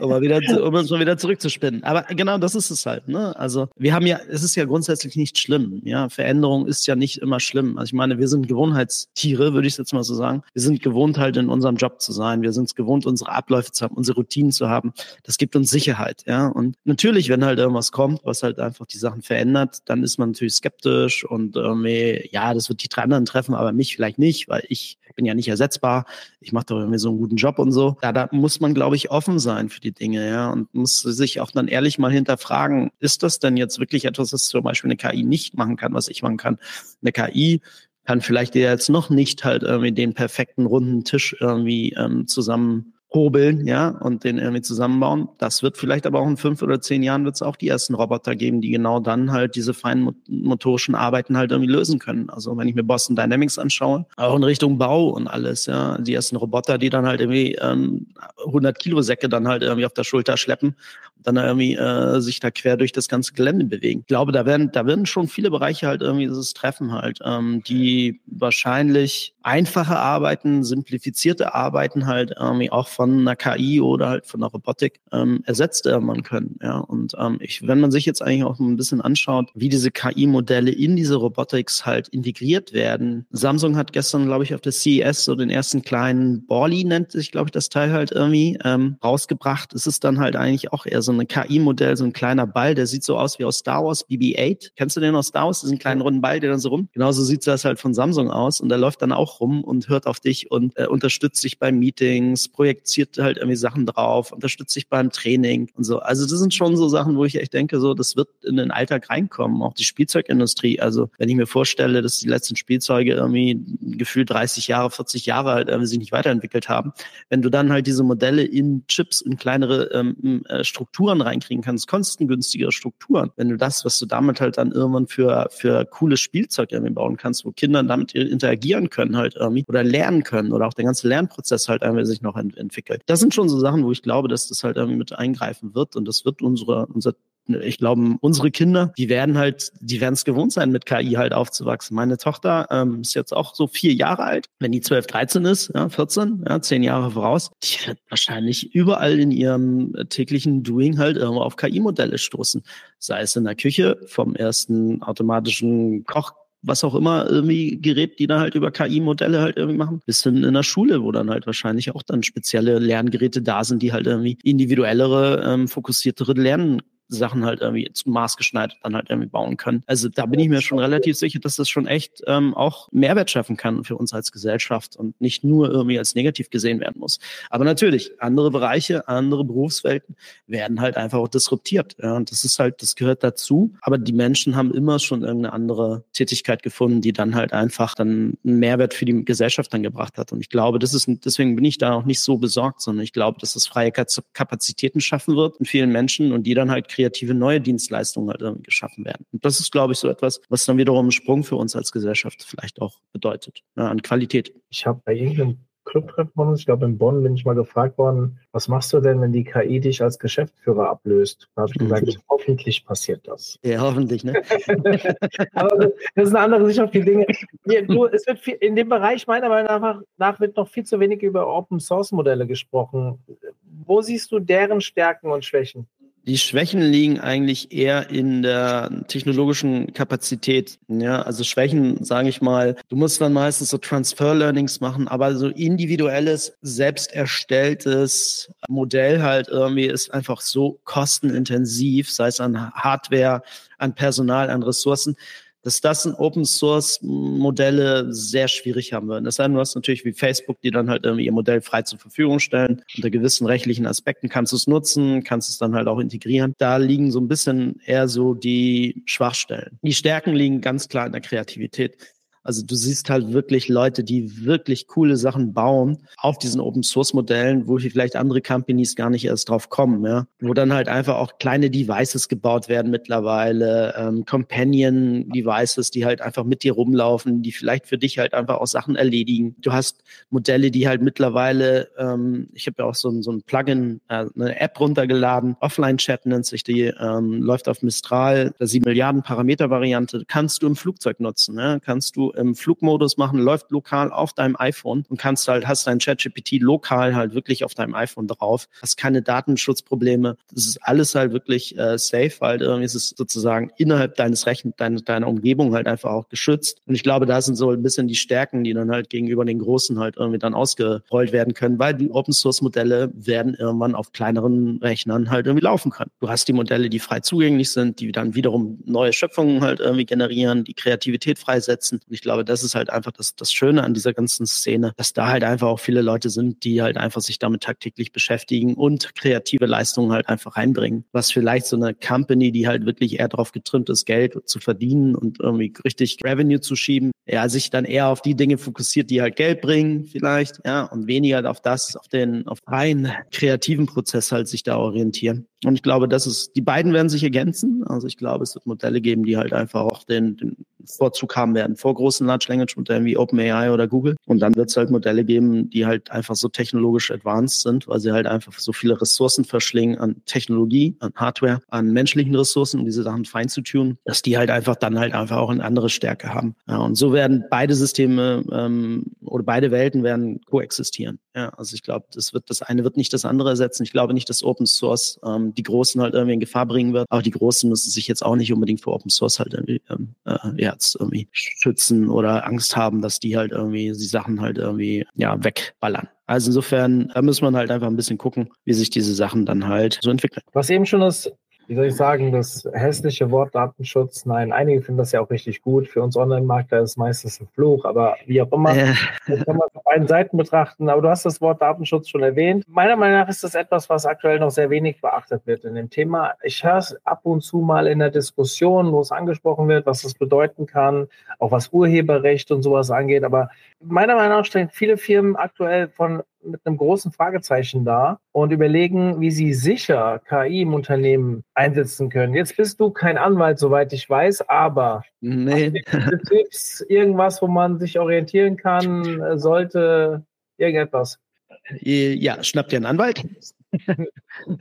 um, wieder, um uns mal wieder zurückzuspinnen. Aber genau das ist es halt. Ne? Also wir haben ja, es ist ja grundsätzlich nicht schlimm. Ja, Veränderung ist ja nicht immer schlimm. Also ich meine, wir sind Gewohnheitstiere, würde ich jetzt mal so sagen. Wir sind gewohnt halt in unserem Job zu sein. Wir sind es gewohnt, unsere Abläufe zu haben, unsere Routinen zu haben. Das gibt uns Sicherheit. Ja, und natürlich, wenn halt irgendwas kommt, was halt einfach die Sachen verändert, dann ist man natürlich skeptisch und irgendwie, ja, das wird die drei anderen treffen, aber mich vielleicht nicht, weil ich bin ja nicht ersetzbar. Ich mache doch irgendwie so einen guten Job und so. Ja, da muss man, glaube ich, offen sein für die Dinge, ja, und muss sich auch dann ehrlich mal hinterfragen, ist das denn jetzt wirklich etwas, was zum Beispiel eine KI nicht machen kann, was ich machen kann? Eine KI kann vielleicht jetzt noch nicht halt irgendwie den perfekten runden Tisch irgendwie ähm, zusammen hobeln, ja, und den irgendwie zusammenbauen. Das wird vielleicht aber auch in fünf oder zehn Jahren wird es auch die ersten Roboter geben, die genau dann halt diese feinen motorischen Arbeiten halt irgendwie lösen können. Also wenn ich mir Boston Dynamics anschaue, auch in Richtung Bau und alles, ja, die ersten Roboter, die dann halt irgendwie ähm, 100 Kilo Säcke dann halt irgendwie auf der Schulter schleppen dann irgendwie äh, sich da quer durch das ganze Gelände bewegen. Ich glaube, da werden, da werden schon viele Bereiche halt irgendwie dieses Treffen halt, ähm, die wahrscheinlich einfache Arbeiten, simplifizierte Arbeiten halt irgendwie auch von einer KI oder halt von der Robotik ähm, ersetzt werden können. Ja, und ähm, ich, wenn man sich jetzt eigentlich auch ein bisschen anschaut, wie diese KI-Modelle in diese Robotics halt integriert werden. Samsung hat gestern, glaube ich, auf der CES so den ersten kleinen Borli nennt sich, glaube ich, das Teil halt irgendwie ähm, rausgebracht. Es ist dann halt eigentlich auch eher so ein KI-Modell, so ein kleiner Ball, der sieht so aus wie aus Star Wars BB-8. Kennst du den aus Star Wars? Diesen kleinen runden Ball, der dann so rum. Genauso sieht das halt von Samsung aus und der läuft dann auch rum und hört auf dich und äh, unterstützt dich bei Meetings, projiziert halt irgendwie Sachen drauf, unterstützt dich beim Training und so. Also das sind schon so Sachen, wo ich echt denke, so das wird in den Alltag reinkommen. Auch die Spielzeugindustrie. Also wenn ich mir vorstelle, dass die letzten Spielzeuge irgendwie gefühlt 30 Jahre, 40 Jahre halt irgendwie sich nicht weiterentwickelt haben, wenn du dann halt diese Modelle in Chips, in kleinere ähm, äh, Strukturen reinkriegen kannst, kostengünstigere Strukturen, wenn du das, was du damit halt dann irgendwann für, für cooles Spielzeug irgendwie bauen kannst, wo Kinder damit interagieren können halt irgendwie oder lernen können oder auch der ganze Lernprozess halt irgendwie sich noch ent entwickelt. Das sind schon so Sachen, wo ich glaube, dass das halt irgendwie mit eingreifen wird und das wird unsere, unser ich glaube, unsere Kinder, die werden halt, die werden es gewohnt sein, mit KI halt aufzuwachsen. Meine Tochter ähm, ist jetzt auch so vier Jahre alt. Wenn die 12, 13 ist, ja, 14, ja, zehn Jahre voraus, die wird wahrscheinlich überall in ihrem täglichen Doing halt irgendwo auf KI-Modelle stoßen. Sei es in der Küche, vom ersten automatischen Koch was auch immer irgendwie Gerät, die dann halt über KI-Modelle halt irgendwie machen, bis hin in der Schule, wo dann halt wahrscheinlich auch dann spezielle Lerngeräte da sind, die halt irgendwie individuellere, ähm, fokussiertere Lernen Sachen halt irgendwie maßgeschneidert dann halt irgendwie bauen können. Also da bin ich mir schon relativ sicher, dass das schon echt ähm, auch Mehrwert schaffen kann für uns als Gesellschaft und nicht nur irgendwie als negativ gesehen werden muss. Aber natürlich, andere Bereiche, andere Berufswelten werden halt einfach auch disruptiert. Ja, und das ist halt, das gehört dazu. Aber die Menschen haben immer schon irgendeine andere Tätigkeit gefunden, die dann halt einfach dann einen Mehrwert für die Gesellschaft dann gebracht hat. Und ich glaube, das ist, deswegen bin ich da auch nicht so besorgt, sondern ich glaube, dass es freie Kapazitäten schaffen wird in vielen Menschen und die dann halt kreative neue Dienstleistungen halt geschaffen werden. Und das ist, glaube ich, so etwas, was dann wiederum einen Sprung für uns als Gesellschaft vielleicht auch bedeutet, ja, an Qualität. Ich habe bei irgendeinem Clubtreffen von uns, ich glaube in Bonn, bin ich mal gefragt worden, was machst du denn, wenn die KI dich als Geschäftsführer ablöst? Da habe ich gesagt, mhm. hoffentlich passiert das. Ja, hoffentlich, ne? Aber das ist eine andere Sicht auf die Dinge. Du, es wird viel, in dem Bereich meiner Meinung nach wird noch viel zu wenig über Open Source Modelle gesprochen. Wo siehst du deren Stärken und Schwächen? Die Schwächen liegen eigentlich eher in der technologischen Kapazität. Ja, also Schwächen, sage ich mal, du musst dann meistens so Transfer Learnings machen, aber so individuelles, selbst erstelltes Modell halt irgendwie ist einfach so kostenintensiv, sei es an Hardware, an Personal, an Ressourcen dass das in Open Source Modelle sehr schwierig haben würden. Das heißt, du hast natürlich wie Facebook, die dann halt irgendwie ihr Modell frei zur Verfügung stellen. Unter gewissen rechtlichen Aspekten kannst du es nutzen, kannst es dann halt auch integrieren. Da liegen so ein bisschen eher so die Schwachstellen. Die Stärken liegen ganz klar in der Kreativität. Also du siehst halt wirklich Leute, die wirklich coole Sachen bauen auf diesen Open Source Modellen, wo vielleicht andere Companies gar nicht erst drauf kommen, ja. Wo dann halt einfach auch kleine Devices gebaut werden mittlerweile, ähm, Companion Devices, die halt einfach mit dir rumlaufen, die vielleicht für dich halt einfach auch Sachen erledigen. Du hast Modelle, die halt mittlerweile, ähm, ich habe ja auch so ein, so ein Plugin, äh, eine App runtergeladen, Offline Chat nennt sich die, ähm, läuft auf Mistral, der 7 Milliarden Parameter Variante, kannst du im Flugzeug nutzen, ja? kannst du im Flugmodus machen, läuft lokal auf deinem iPhone und kannst halt, hast dein ChatGPT lokal halt wirklich auf deinem iPhone drauf, hast keine Datenschutzprobleme. Das ist alles halt wirklich äh, safe, weil irgendwie ist es sozusagen innerhalb deines Rechens, deiner, deiner Umgebung halt einfach auch geschützt. Und ich glaube, da sind so ein bisschen die Stärken, die dann halt gegenüber den Großen halt irgendwie dann ausgerollt werden können, weil die Open Source Modelle werden irgendwann auf kleineren Rechnern halt irgendwie laufen können. Du hast die Modelle, die frei zugänglich sind, die dann wiederum neue Schöpfungen halt irgendwie generieren, die Kreativität freisetzen. Und ich glaube, das ist halt einfach das, das Schöne an dieser ganzen Szene, dass da halt einfach auch viele Leute sind, die halt einfach sich damit tagtäglich beschäftigen und kreative Leistungen halt einfach reinbringen. Was vielleicht so eine Company, die halt wirklich eher darauf getrimmt ist, Geld zu verdienen und irgendwie richtig Revenue zu schieben, ja, sich dann eher auf die Dinge fokussiert, die halt Geld bringen vielleicht, ja, und weniger auf das, auf den, auf einen kreativen Prozess halt sich da orientieren. Und ich glaube, das ist, die beiden werden sich ergänzen. Also ich glaube, es wird Modelle geben, die halt einfach auch den, den Vorzug haben werden vor großen Large Language Modellen wie OpenAI oder Google. Und dann wird es halt Modelle geben, die halt einfach so technologisch advanced sind, weil sie halt einfach so viele Ressourcen verschlingen an Technologie, an Hardware, an menschlichen Ressourcen, um diese Sachen fein zu tun, dass die halt einfach dann halt einfach auch eine andere Stärke haben. Ja, und so werden beide Systeme ähm, oder beide Welten werden koexistieren. Ja, also ich glaube, das wird das eine wird nicht das andere ersetzen. Ich glaube nicht, dass Open Source ähm, die Großen halt irgendwie in Gefahr bringen wird. Aber die Großen müssen sich jetzt auch nicht unbedingt vor Open Source halt irgendwie, ähm, äh, ja, jetzt irgendwie schützen oder Angst haben, dass die halt irgendwie die Sachen halt irgendwie ja wegballern. Also insofern, da muss man halt einfach ein bisschen gucken, wie sich diese Sachen dann halt so entwickeln. Was eben schon das wie soll ich sagen, das hässliche Wort Datenschutz. Nein, einige finden das ja auch richtig gut. Für uns Online-Markter ist es meistens ein Fluch, aber wie auch immer, ja. das kann man auf beiden Seiten betrachten. Aber du hast das Wort Datenschutz schon erwähnt. Meiner Meinung nach ist das etwas, was aktuell noch sehr wenig beachtet wird in dem Thema. Ich höre es ab und zu mal in der Diskussion, wo es angesprochen wird, was das bedeuten kann, auch was Urheberrecht und sowas angeht. Aber meiner Meinung nach stehen viele Firmen aktuell von mit einem großen Fragezeichen da und überlegen, wie sie sicher KI im Unternehmen einsetzen können. Jetzt bist du kein Anwalt, soweit ich weiß, aber nee. Tipps, irgendwas, wo man sich orientieren kann, sollte irgendetwas. Ja, schnapp dir einen Anwalt.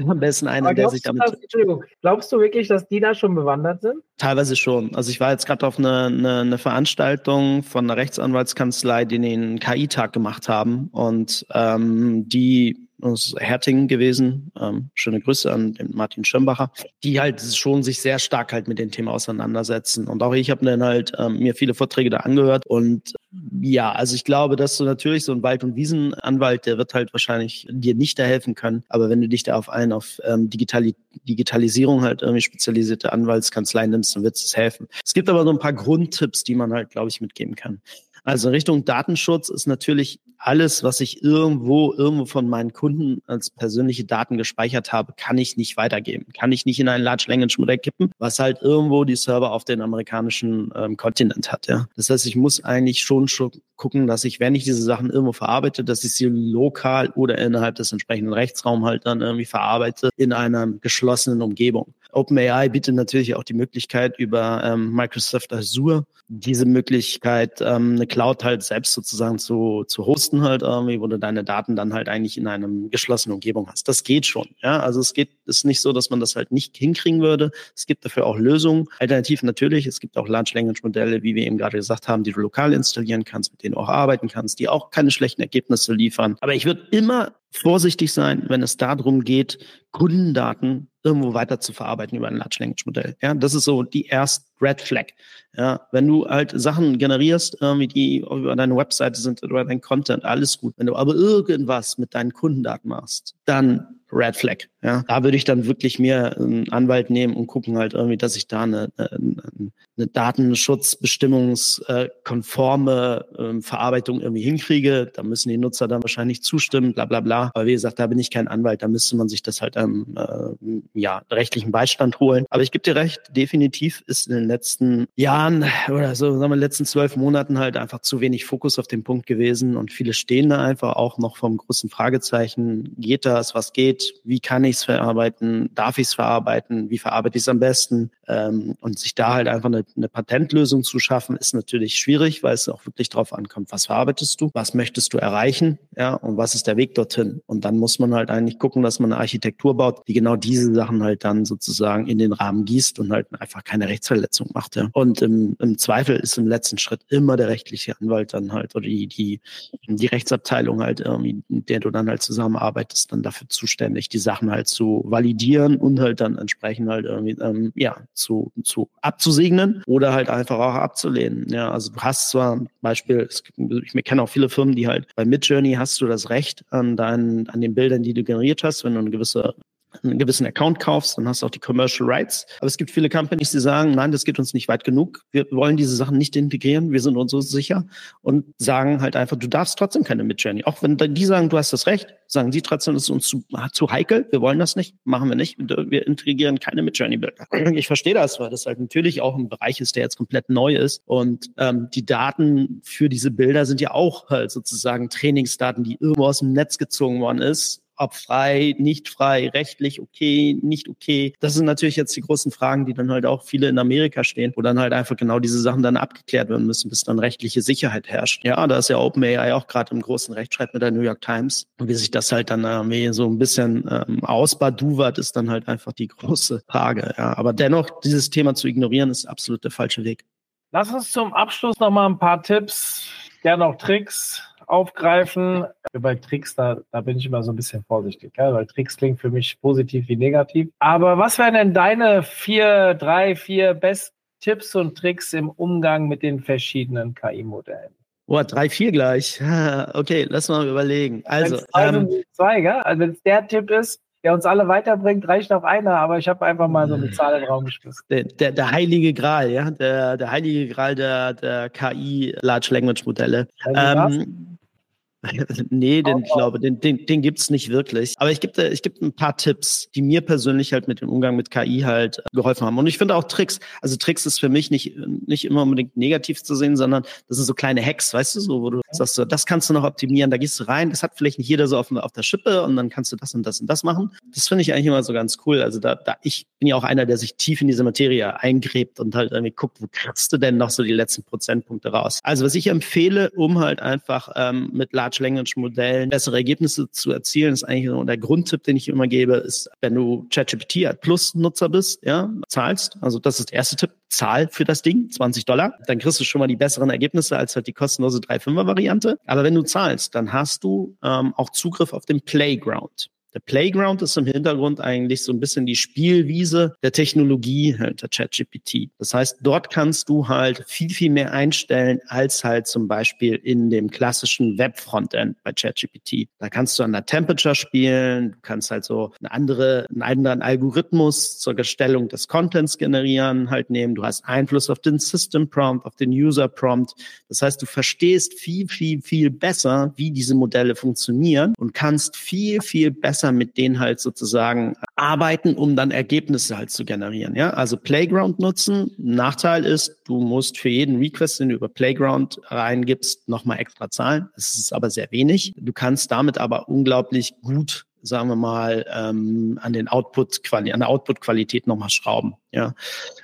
Am besten einen, der sich damit. Das, Entschuldigung, glaubst du wirklich, dass die da schon bewandert sind? Teilweise schon. Also ich war jetzt gerade auf eine, eine, eine, Veranstaltung von einer Rechtsanwaltskanzlei, die den KI-Tag gemacht haben und ähm, die aus Hertingen gewesen. Ähm, schöne Grüße an den Martin Schirmbacher, die halt schon sich sehr stark halt mit dem Thema auseinandersetzen. Und auch ich habe dann halt ähm, mir viele Vorträge da angehört. Und ja, also ich glaube, dass du natürlich so ein Wald- und Wiesenanwalt, der wird halt wahrscheinlich dir nicht da helfen können. Aber wenn du dich da auf einen auf ähm, Digitali Digitalisierung halt irgendwie spezialisierte Anwaltskanzlei nimmst, dann wird es helfen. Es gibt aber so ein paar Grundtipps, die man halt, glaube ich, mitgeben kann. Also Richtung Datenschutz ist natürlich alles, was ich irgendwo, irgendwo von meinen Kunden als persönliche Daten gespeichert habe, kann ich nicht weitergeben. Kann ich nicht in ein Large Language Modell kippen, was halt irgendwo die Server auf den amerikanischen ähm, Kontinent hat. Ja. Das heißt, ich muss eigentlich schon, schon gucken, dass ich, wenn ich diese Sachen irgendwo verarbeite, dass ich sie lokal oder innerhalb des entsprechenden Rechtsraums halt dann irgendwie verarbeite in einer geschlossenen Umgebung. OpenAI bietet natürlich auch die Möglichkeit über ähm, Microsoft Azure diese Möglichkeit, ähm, eine Cloud halt selbst sozusagen zu, zu hosten halt irgendwie, wo du deine Daten dann halt eigentlich in einem geschlossenen Umgebung hast. Das geht schon. Ja, also es geht, ist nicht so, dass man das halt nicht hinkriegen würde. Es gibt dafür auch Lösungen. Alternativ natürlich. Es gibt auch Large Language Modelle, wie wir eben gerade gesagt haben, die du lokal installieren kannst, mit denen du auch arbeiten kannst, die auch keine schlechten Ergebnisse liefern. Aber ich würde immer vorsichtig sein, wenn es darum geht, Kundendaten irgendwo weiter zu verarbeiten über ein Large Language Modell. Ja, das ist so die erst Red Flag. Ja, wenn du halt Sachen generierst, irgendwie die über deine Webseite sind oder dein Content, alles gut. Wenn du aber irgendwas mit deinen Kundendaten machst, dann Red Flag. Ja, da würde ich dann wirklich mir einen Anwalt nehmen und gucken halt irgendwie, dass ich da eine, eine, eine datenschutzbestimmungskonforme ähm, Verarbeitung irgendwie hinkriege. Da müssen die Nutzer dann wahrscheinlich zustimmen, bla bla bla. Aber wie gesagt, da bin ich kein Anwalt, da müsste man sich das halt am äh, ja, rechtlichen Beistand holen. Aber ich gebe dir recht, definitiv ist in den letzten Jahren oder so, sagen wir, letzten zwölf Monaten halt einfach zu wenig Fokus auf den Punkt gewesen und viele stehen da einfach auch noch vom großen Fragezeichen. Geht das? Was geht? Wie kann ich es verarbeiten? Darf ich es verarbeiten? Wie verarbeite ich es am besten? Ähm, und sich da halt einfach eine, eine Patentlösung zu schaffen, ist natürlich schwierig, weil es auch wirklich darauf ankommt, was verarbeitest du, was möchtest du erreichen, ja, und was ist der Weg dorthin? Und dann muss man halt eigentlich gucken, dass man eine Architektur baut, die genau diese Sachen halt dann sozusagen in den Rahmen gießt und halt einfach keine Rechtsverletzung macht. Ja. Und im, im Zweifel ist im letzten Schritt immer der rechtliche Anwalt dann halt oder die, die, die Rechtsabteilung halt irgendwie, mit der du dann halt zusammenarbeitest, dann dafür zuständig, die Sachen halt zu validieren und halt dann entsprechend halt irgendwie, ähm, ja, zu, zu abzusegnen oder halt einfach auch abzulehnen. Ja, also du hast zwar ein Beispiel, ich kenne auch viele Firmen, die halt bei Midjourney hast du das Recht an deinen, an den Bildern, die du generiert hast, wenn du eine gewisse einen gewissen Account kaufst, dann hast du auch die Commercial Rights. Aber es gibt viele Companies, die sagen, nein, das geht uns nicht weit genug. Wir wollen diese Sachen nicht integrieren. Wir sind uns so sicher und sagen halt einfach, du darfst trotzdem keine Midjourney. Auch wenn die sagen, du hast das Recht, sagen die trotzdem, das ist uns zu, zu heikel. Wir wollen das nicht, machen wir nicht. Wir integrieren keine Midjourney-Bilder. Ich verstehe das, weil das halt natürlich auch ein Bereich ist, der jetzt komplett neu ist. Und ähm, die Daten für diese Bilder sind ja auch halt sozusagen Trainingsdaten, die irgendwo aus dem Netz gezogen worden ist ob frei, nicht frei, rechtlich okay, nicht okay. Das sind natürlich jetzt die großen Fragen, die dann halt auch viele in Amerika stehen, wo dann halt einfach genau diese Sachen dann abgeklärt werden müssen, bis dann rechtliche Sicherheit herrscht. Ja, da ist ja OpenAI auch gerade im großen Rechtsstreit mit der New York Times. Und wie sich das halt dann äh, so ein bisschen ähm, ausbaduwert, ist dann halt einfach die große Frage. Ja, aber dennoch, dieses Thema zu ignorieren, ist absolut der falsche Weg. Lass uns zum Abschluss noch mal ein paar Tipps, gerne auch Tricks aufgreifen. Bei Tricks, da, da bin ich immer so ein bisschen vorsichtig, ja, weil Tricks klingt für mich positiv wie negativ. Aber was wären denn deine vier, drei, vier besten Tipps und Tricks im Umgang mit den verschiedenen KI-Modellen? Oh, drei, vier gleich. Okay, lass mal überlegen. Also, ähm, zwei, gell? also wenn es der Tipp ist, der uns alle weiterbringt, reicht auch einer, aber ich habe einfach mal so eine Zahl in den Raum geschmissen. Der, der, der heilige Gral, ja, der, der heilige Gral der, der KI Large Language Modelle. Ähm, nee, den, ich glaube, den, den, den gibt's nicht wirklich. Aber ich gebe ich geb ein paar Tipps, die mir persönlich halt mit dem Umgang mit KI halt äh, geholfen haben. Und ich finde auch Tricks, also Tricks ist für mich nicht, nicht immer unbedingt negativ zu sehen, sondern das sind so kleine Hacks, weißt du, so, wo du sagst, so, das kannst du noch optimieren, da gehst du rein, das hat vielleicht nicht jeder so auf, auf der Schippe und dann kannst du das und das und das machen. Das finde ich eigentlich immer so ganz cool. Also da, da, ich bin ja auch einer, der sich tief in diese Materie eingräbt und halt irgendwie guckt, wo kriegst du denn noch so die letzten Prozentpunkte raus. Also was ich empfehle, um halt einfach ähm, mit Large Language Modellen bessere Ergebnisse zu erzielen, ist eigentlich der Grundtipp, den ich immer gebe, ist, wenn du ChatGPT Plus Nutzer bist, ja, zahlst, also das ist der erste Tipp, zahl für das Ding, 20 Dollar, dann kriegst du schon mal die besseren Ergebnisse als halt die kostenlose 3,5er Variante. Aber wenn du zahlst, dann hast du ähm, auch Zugriff auf den Playground. Der Playground ist im Hintergrund eigentlich so ein bisschen die Spielwiese der Technologie, halt der ChatGPT. Das heißt, dort kannst du halt viel, viel mehr einstellen als halt zum Beispiel in dem klassischen Web-Frontend bei ChatGPT. Da kannst du an der Temperature spielen, du kannst halt so eine andere, einen anderen Algorithmus zur Erstellung des Contents generieren halt nehmen. Du hast Einfluss auf den System Prompt, auf den User Prompt. Das heißt, du verstehst viel, viel, viel besser, wie diese Modelle funktionieren und kannst viel, viel besser besser mit denen halt sozusagen arbeiten, um dann Ergebnisse halt zu generieren. Ja, also Playground nutzen. Nachteil ist, du musst für jeden Request, den du über Playground reingibst, nochmal extra zahlen. Das ist aber sehr wenig. Du kannst damit aber unglaublich gut sagen wir mal, ähm, an den Output an der Output-Qualität nochmal schrauben. Ja.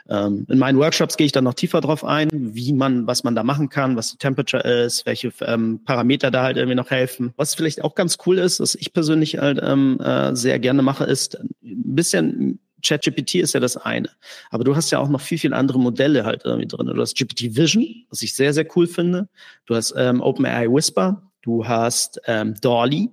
Ähm, in meinen Workshops gehe ich dann noch tiefer drauf ein, wie man, was man da machen kann, was die Temperature ist, welche ähm, Parameter da halt irgendwie noch helfen. Was vielleicht auch ganz cool ist, was ich persönlich halt ähm, äh, sehr gerne mache, ist ein bisschen ChatGPT ist ja das eine. Aber du hast ja auch noch viel, viel andere Modelle halt irgendwie drin. Du hast GPT Vision, was ich sehr, sehr cool finde. Du hast ähm, OpenAI Whisper, du hast ähm, Dolly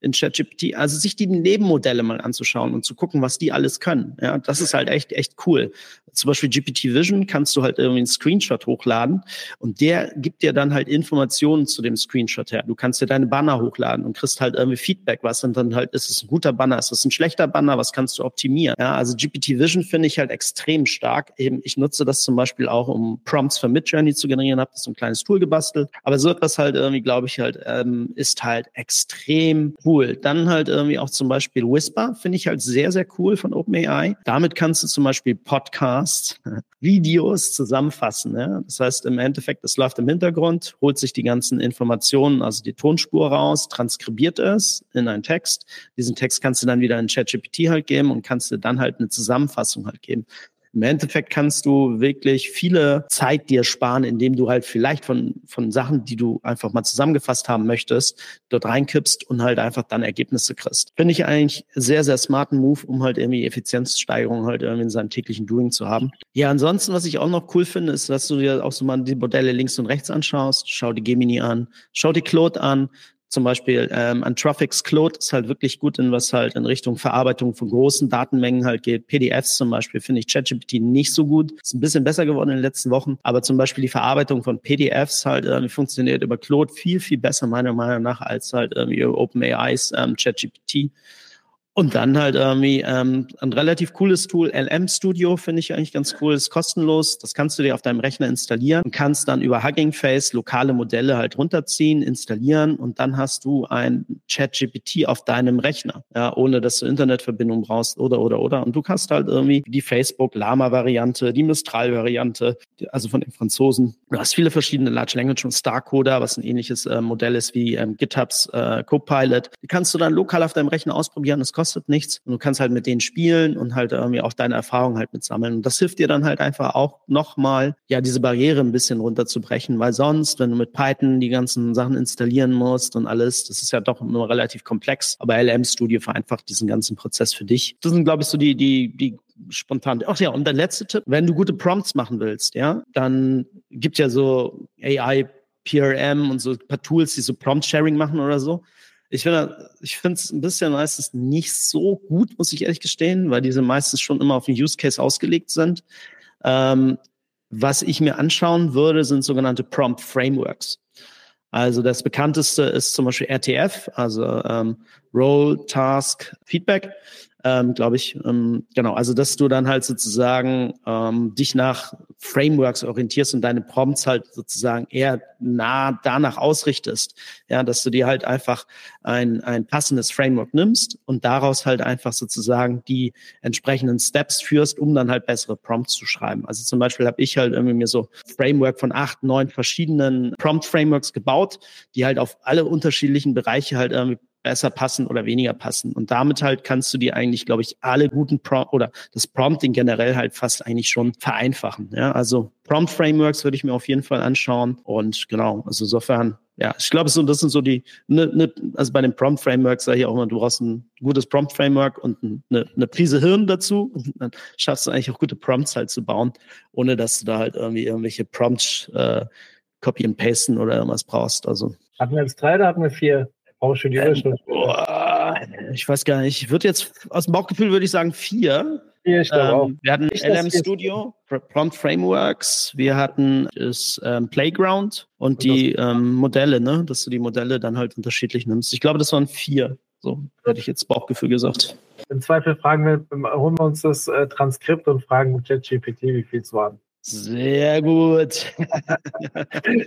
in ChatGPT. Also sich die Nebenmodelle mal anzuschauen und zu gucken, was die alles können. Ja, das ist halt echt, echt cool. Zum Beispiel GPT Vision kannst du halt irgendwie einen Screenshot hochladen und der gibt dir dann halt Informationen zu dem Screenshot her. Du kannst dir deine Banner hochladen und kriegst halt irgendwie Feedback. Was sind dann halt, ist es ein guter Banner? Ist es ein schlechter Banner? Was kannst du optimieren? Ja, also GPT Vision finde ich halt extrem stark. Eben, ich nutze das zum Beispiel auch, um Prompts für Midjourney zu generieren. Habe das so ein kleines Tool gebastelt. Aber so etwas halt irgendwie, glaube ich, halt, ähm, ist halt extrem cool. Dann halt irgendwie auch zum Beispiel Whisper finde ich halt sehr, sehr cool von OpenAI. Damit kannst du zum Beispiel Podcasts, Videos zusammenfassen. Ja? Das heißt, im Endeffekt, es läuft im Hintergrund, holt sich die ganzen Informationen, also die Tonspur raus, transkribiert es in einen Text. Diesen Text kannst du dann wieder in ChatGPT halt geben und kannst dir dann halt eine Zusammenfassung halt geben. Im Endeffekt kannst du wirklich viele Zeit dir sparen, indem du halt vielleicht von, von Sachen, die du einfach mal zusammengefasst haben möchtest, dort reinkippst und halt einfach dann Ergebnisse kriegst. Finde ich eigentlich sehr, sehr smarten Move, um halt irgendwie Effizienzsteigerung halt irgendwie in seinem täglichen Doing zu haben. Ja, ansonsten, was ich auch noch cool finde, ist, dass du dir auch so mal die Modelle links und rechts anschaust. Schau die Gemini an, schau die Claude an, zum Beispiel ähm, Anthropics Claude ist halt wirklich gut in was halt in Richtung Verarbeitung von großen Datenmengen halt geht. PDFs zum Beispiel finde ich ChatGPT nicht so gut. Ist ein bisschen besser geworden in den letzten Wochen, aber zum Beispiel die Verarbeitung von PDFs halt äh, funktioniert über Claude viel, viel besser meiner Meinung nach als halt irgendwie OpenAIs ähm, ChatGPT. Und dann halt irgendwie ähm, ein relativ cooles Tool, LM Studio, finde ich eigentlich ganz cool, ist kostenlos. Das kannst du dir auf deinem Rechner installieren und kannst dann über Hugging Face lokale Modelle halt runterziehen, installieren und dann hast du ein Chat-GPT auf deinem Rechner, ja, ohne dass du Internetverbindung brauchst oder oder oder. Und du kannst halt irgendwie die Facebook Lama-Variante, die Mistral-Variante, also von den Franzosen. Du hast viele verschiedene Large Language und Starcoder, was ein ähnliches äh, Modell ist wie ähm, GitHubs äh, Copilot. Die kannst du dann lokal auf deinem Rechner ausprobieren. Das kostet kostet nichts und du kannst halt mit denen spielen und halt irgendwie auch deine Erfahrungen halt mit sammeln. Und das hilft dir dann halt einfach auch nochmal, ja, diese Barriere ein bisschen runterzubrechen, weil sonst, wenn du mit Python die ganzen Sachen installieren musst und alles, das ist ja doch nur relativ komplex. Aber LM Studio vereinfacht diesen ganzen Prozess für dich. Das sind, glaube ich, so die, die, die spontan. Ach ja, und der letzte Tipp, wenn du gute Prompts machen willst, ja, dann gibt ja so AI PRM und so ein paar Tools, die so Prompt-Sharing machen oder so. Ich finde ich finde es ein bisschen meistens nicht so gut, muss ich ehrlich gestehen, weil diese meistens schon immer auf den Use Case ausgelegt sind. Ähm, was ich mir anschauen würde, sind sogenannte Prompt Frameworks. Also das bekannteste ist zum Beispiel RTF, also ähm, Role Task Feedback ähm, glaube ich. Ähm, genau, also dass du dann halt sozusagen ähm, dich nach Frameworks orientierst und deine Prompts halt sozusagen eher nah danach ausrichtest. Ja, dass du dir halt einfach ein, ein passendes Framework nimmst und daraus halt einfach sozusagen die entsprechenden Steps führst, um dann halt bessere Prompts zu schreiben. Also zum Beispiel habe ich halt irgendwie mir so Framework von acht, neun verschiedenen Prompt-Frameworks gebaut, die halt auf alle unterschiedlichen Bereiche halt irgendwie besser passen oder weniger passen. Und damit halt kannst du dir eigentlich, glaube ich, alle guten Prompt oder das Prompting generell halt fast eigentlich schon vereinfachen. Ja, also Prompt Frameworks würde ich mir auf jeden Fall anschauen. Und genau, also insofern, ja, ich glaube, so, das sind so die, ne, ne, also bei den Prompt Frameworks sage ich auch immer, du brauchst ein gutes Prompt Framework und eine, eine Prise Hirn dazu. Und dann schaffst du eigentlich auch gute Prompts halt zu bauen, ohne dass du da halt irgendwie irgendwelche Prompts äh, Copy and Pasten oder irgendwas brauchst. Also. Hatten wir jetzt drei oder hatten wir vier? Auch schon die Überschrift. Ähm, ich weiß gar nicht. Ich würde jetzt aus dem Bauchgefühl würde ich sagen vier. Vier, ich ähm, auch. Wir hatten ich LM Studio, Prompt Frameworks, wir hatten das ähm, Playground und, und die ähm, Modelle, ne? dass du die Modelle dann halt unterschiedlich nimmst. Ich glaube, das waren vier. So hätte ich jetzt Bauchgefühl gesagt. Im Zweifel fragen wir, holen wir uns das äh, Transkript und fragen ChatGPT, wie viel es waren. Sehr gut.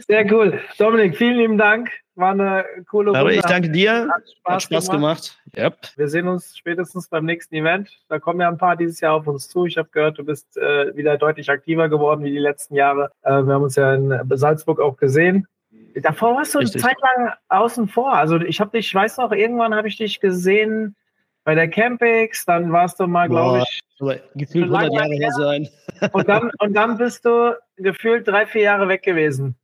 Sehr cool. Dominik, vielen lieben Dank. War eine coole Runde. Ich danke dir. Hat Spaß, Hat Spaß gemacht. gemacht. Yep. Wir sehen uns spätestens beim nächsten Event. Da kommen ja ein paar dieses Jahr auf uns zu. Ich habe gehört, du bist äh, wieder deutlich aktiver geworden wie die letzten Jahre. Äh, wir haben uns ja in Salzburg auch gesehen. Davor warst du Richtig. eine Zeit lang außen vor. Also ich habe dich, ich weiß noch, irgendwann habe ich dich gesehen bei der Campix, dann warst du mal, glaube ich, gefühlt 100 Jahre her sein. Und dann, und dann bist du gefühlt drei, vier Jahre weg gewesen.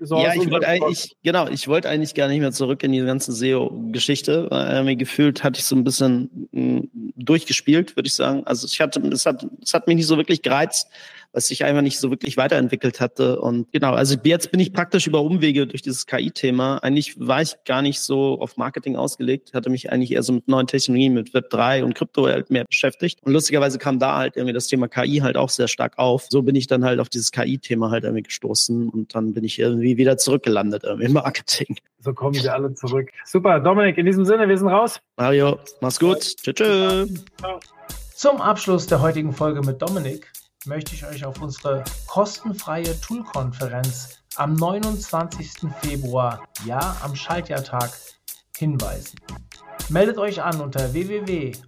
So ja, ich wollte eigentlich, genau, ich wollte eigentlich gar nicht mehr zurück in diese ganze SEO-Geschichte. Äh, gefühlt hatte ich so ein bisschen mh, mm, durchgespielt, würde ich sagen. Also ich hatte, es hat, es hat mich nicht so wirklich gereizt, was sich einfach nicht so wirklich weiterentwickelt hatte. Und genau, also jetzt bin ich praktisch über Umwege durch dieses KI-Thema. Eigentlich war ich gar nicht so auf Marketing ausgelegt, hatte mich eigentlich eher so mit neuen Technologien, mit Web 3 und Krypto halt mehr beschäftigt. Und lustigerweise kam da halt irgendwie das Thema KI halt auch sehr stark auf. So bin ich dann halt auf dieses KI-Thema halt irgendwie gestoßen und dann bin ich irgendwie wieder zurückgelandet irgendwie im Marketing. So kommen wir alle zurück. Super, Dominik, in diesem Sinne, wir sind raus. Mario, mach's gut. Tschüss. Tschüss. Zum Abschluss der heutigen Folge mit Dominik möchte ich euch auf unsere kostenfreie Tool-Konferenz am 29. Februar, ja, am Schaltjahrtag, hinweisen. Meldet euch an unter www.omt.de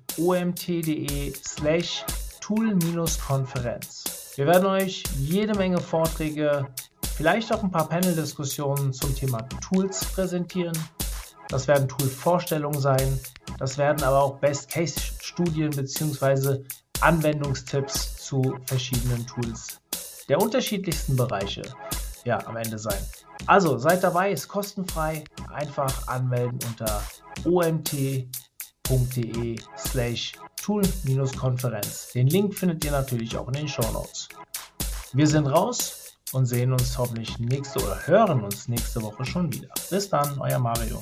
slash tool-konferenz. Wir werden euch jede Menge Vorträge, vielleicht auch ein paar Panel-Diskussionen zum Thema Tools präsentieren. Das werden Tool-Vorstellungen sein. Das werden aber auch Best-Case-Studien bzw. Anwendungstipps zu verschiedenen Tools der unterschiedlichsten Bereiche ja, am Ende sein. Also seid dabei, ist kostenfrei. Einfach anmelden unter omt.de slash tool-konferenz. Den Link findet ihr natürlich auch in den Show Notes. Wir sind raus und sehen uns hoffentlich nächste oder hören uns nächste Woche schon wieder. Bis dann, euer Mario.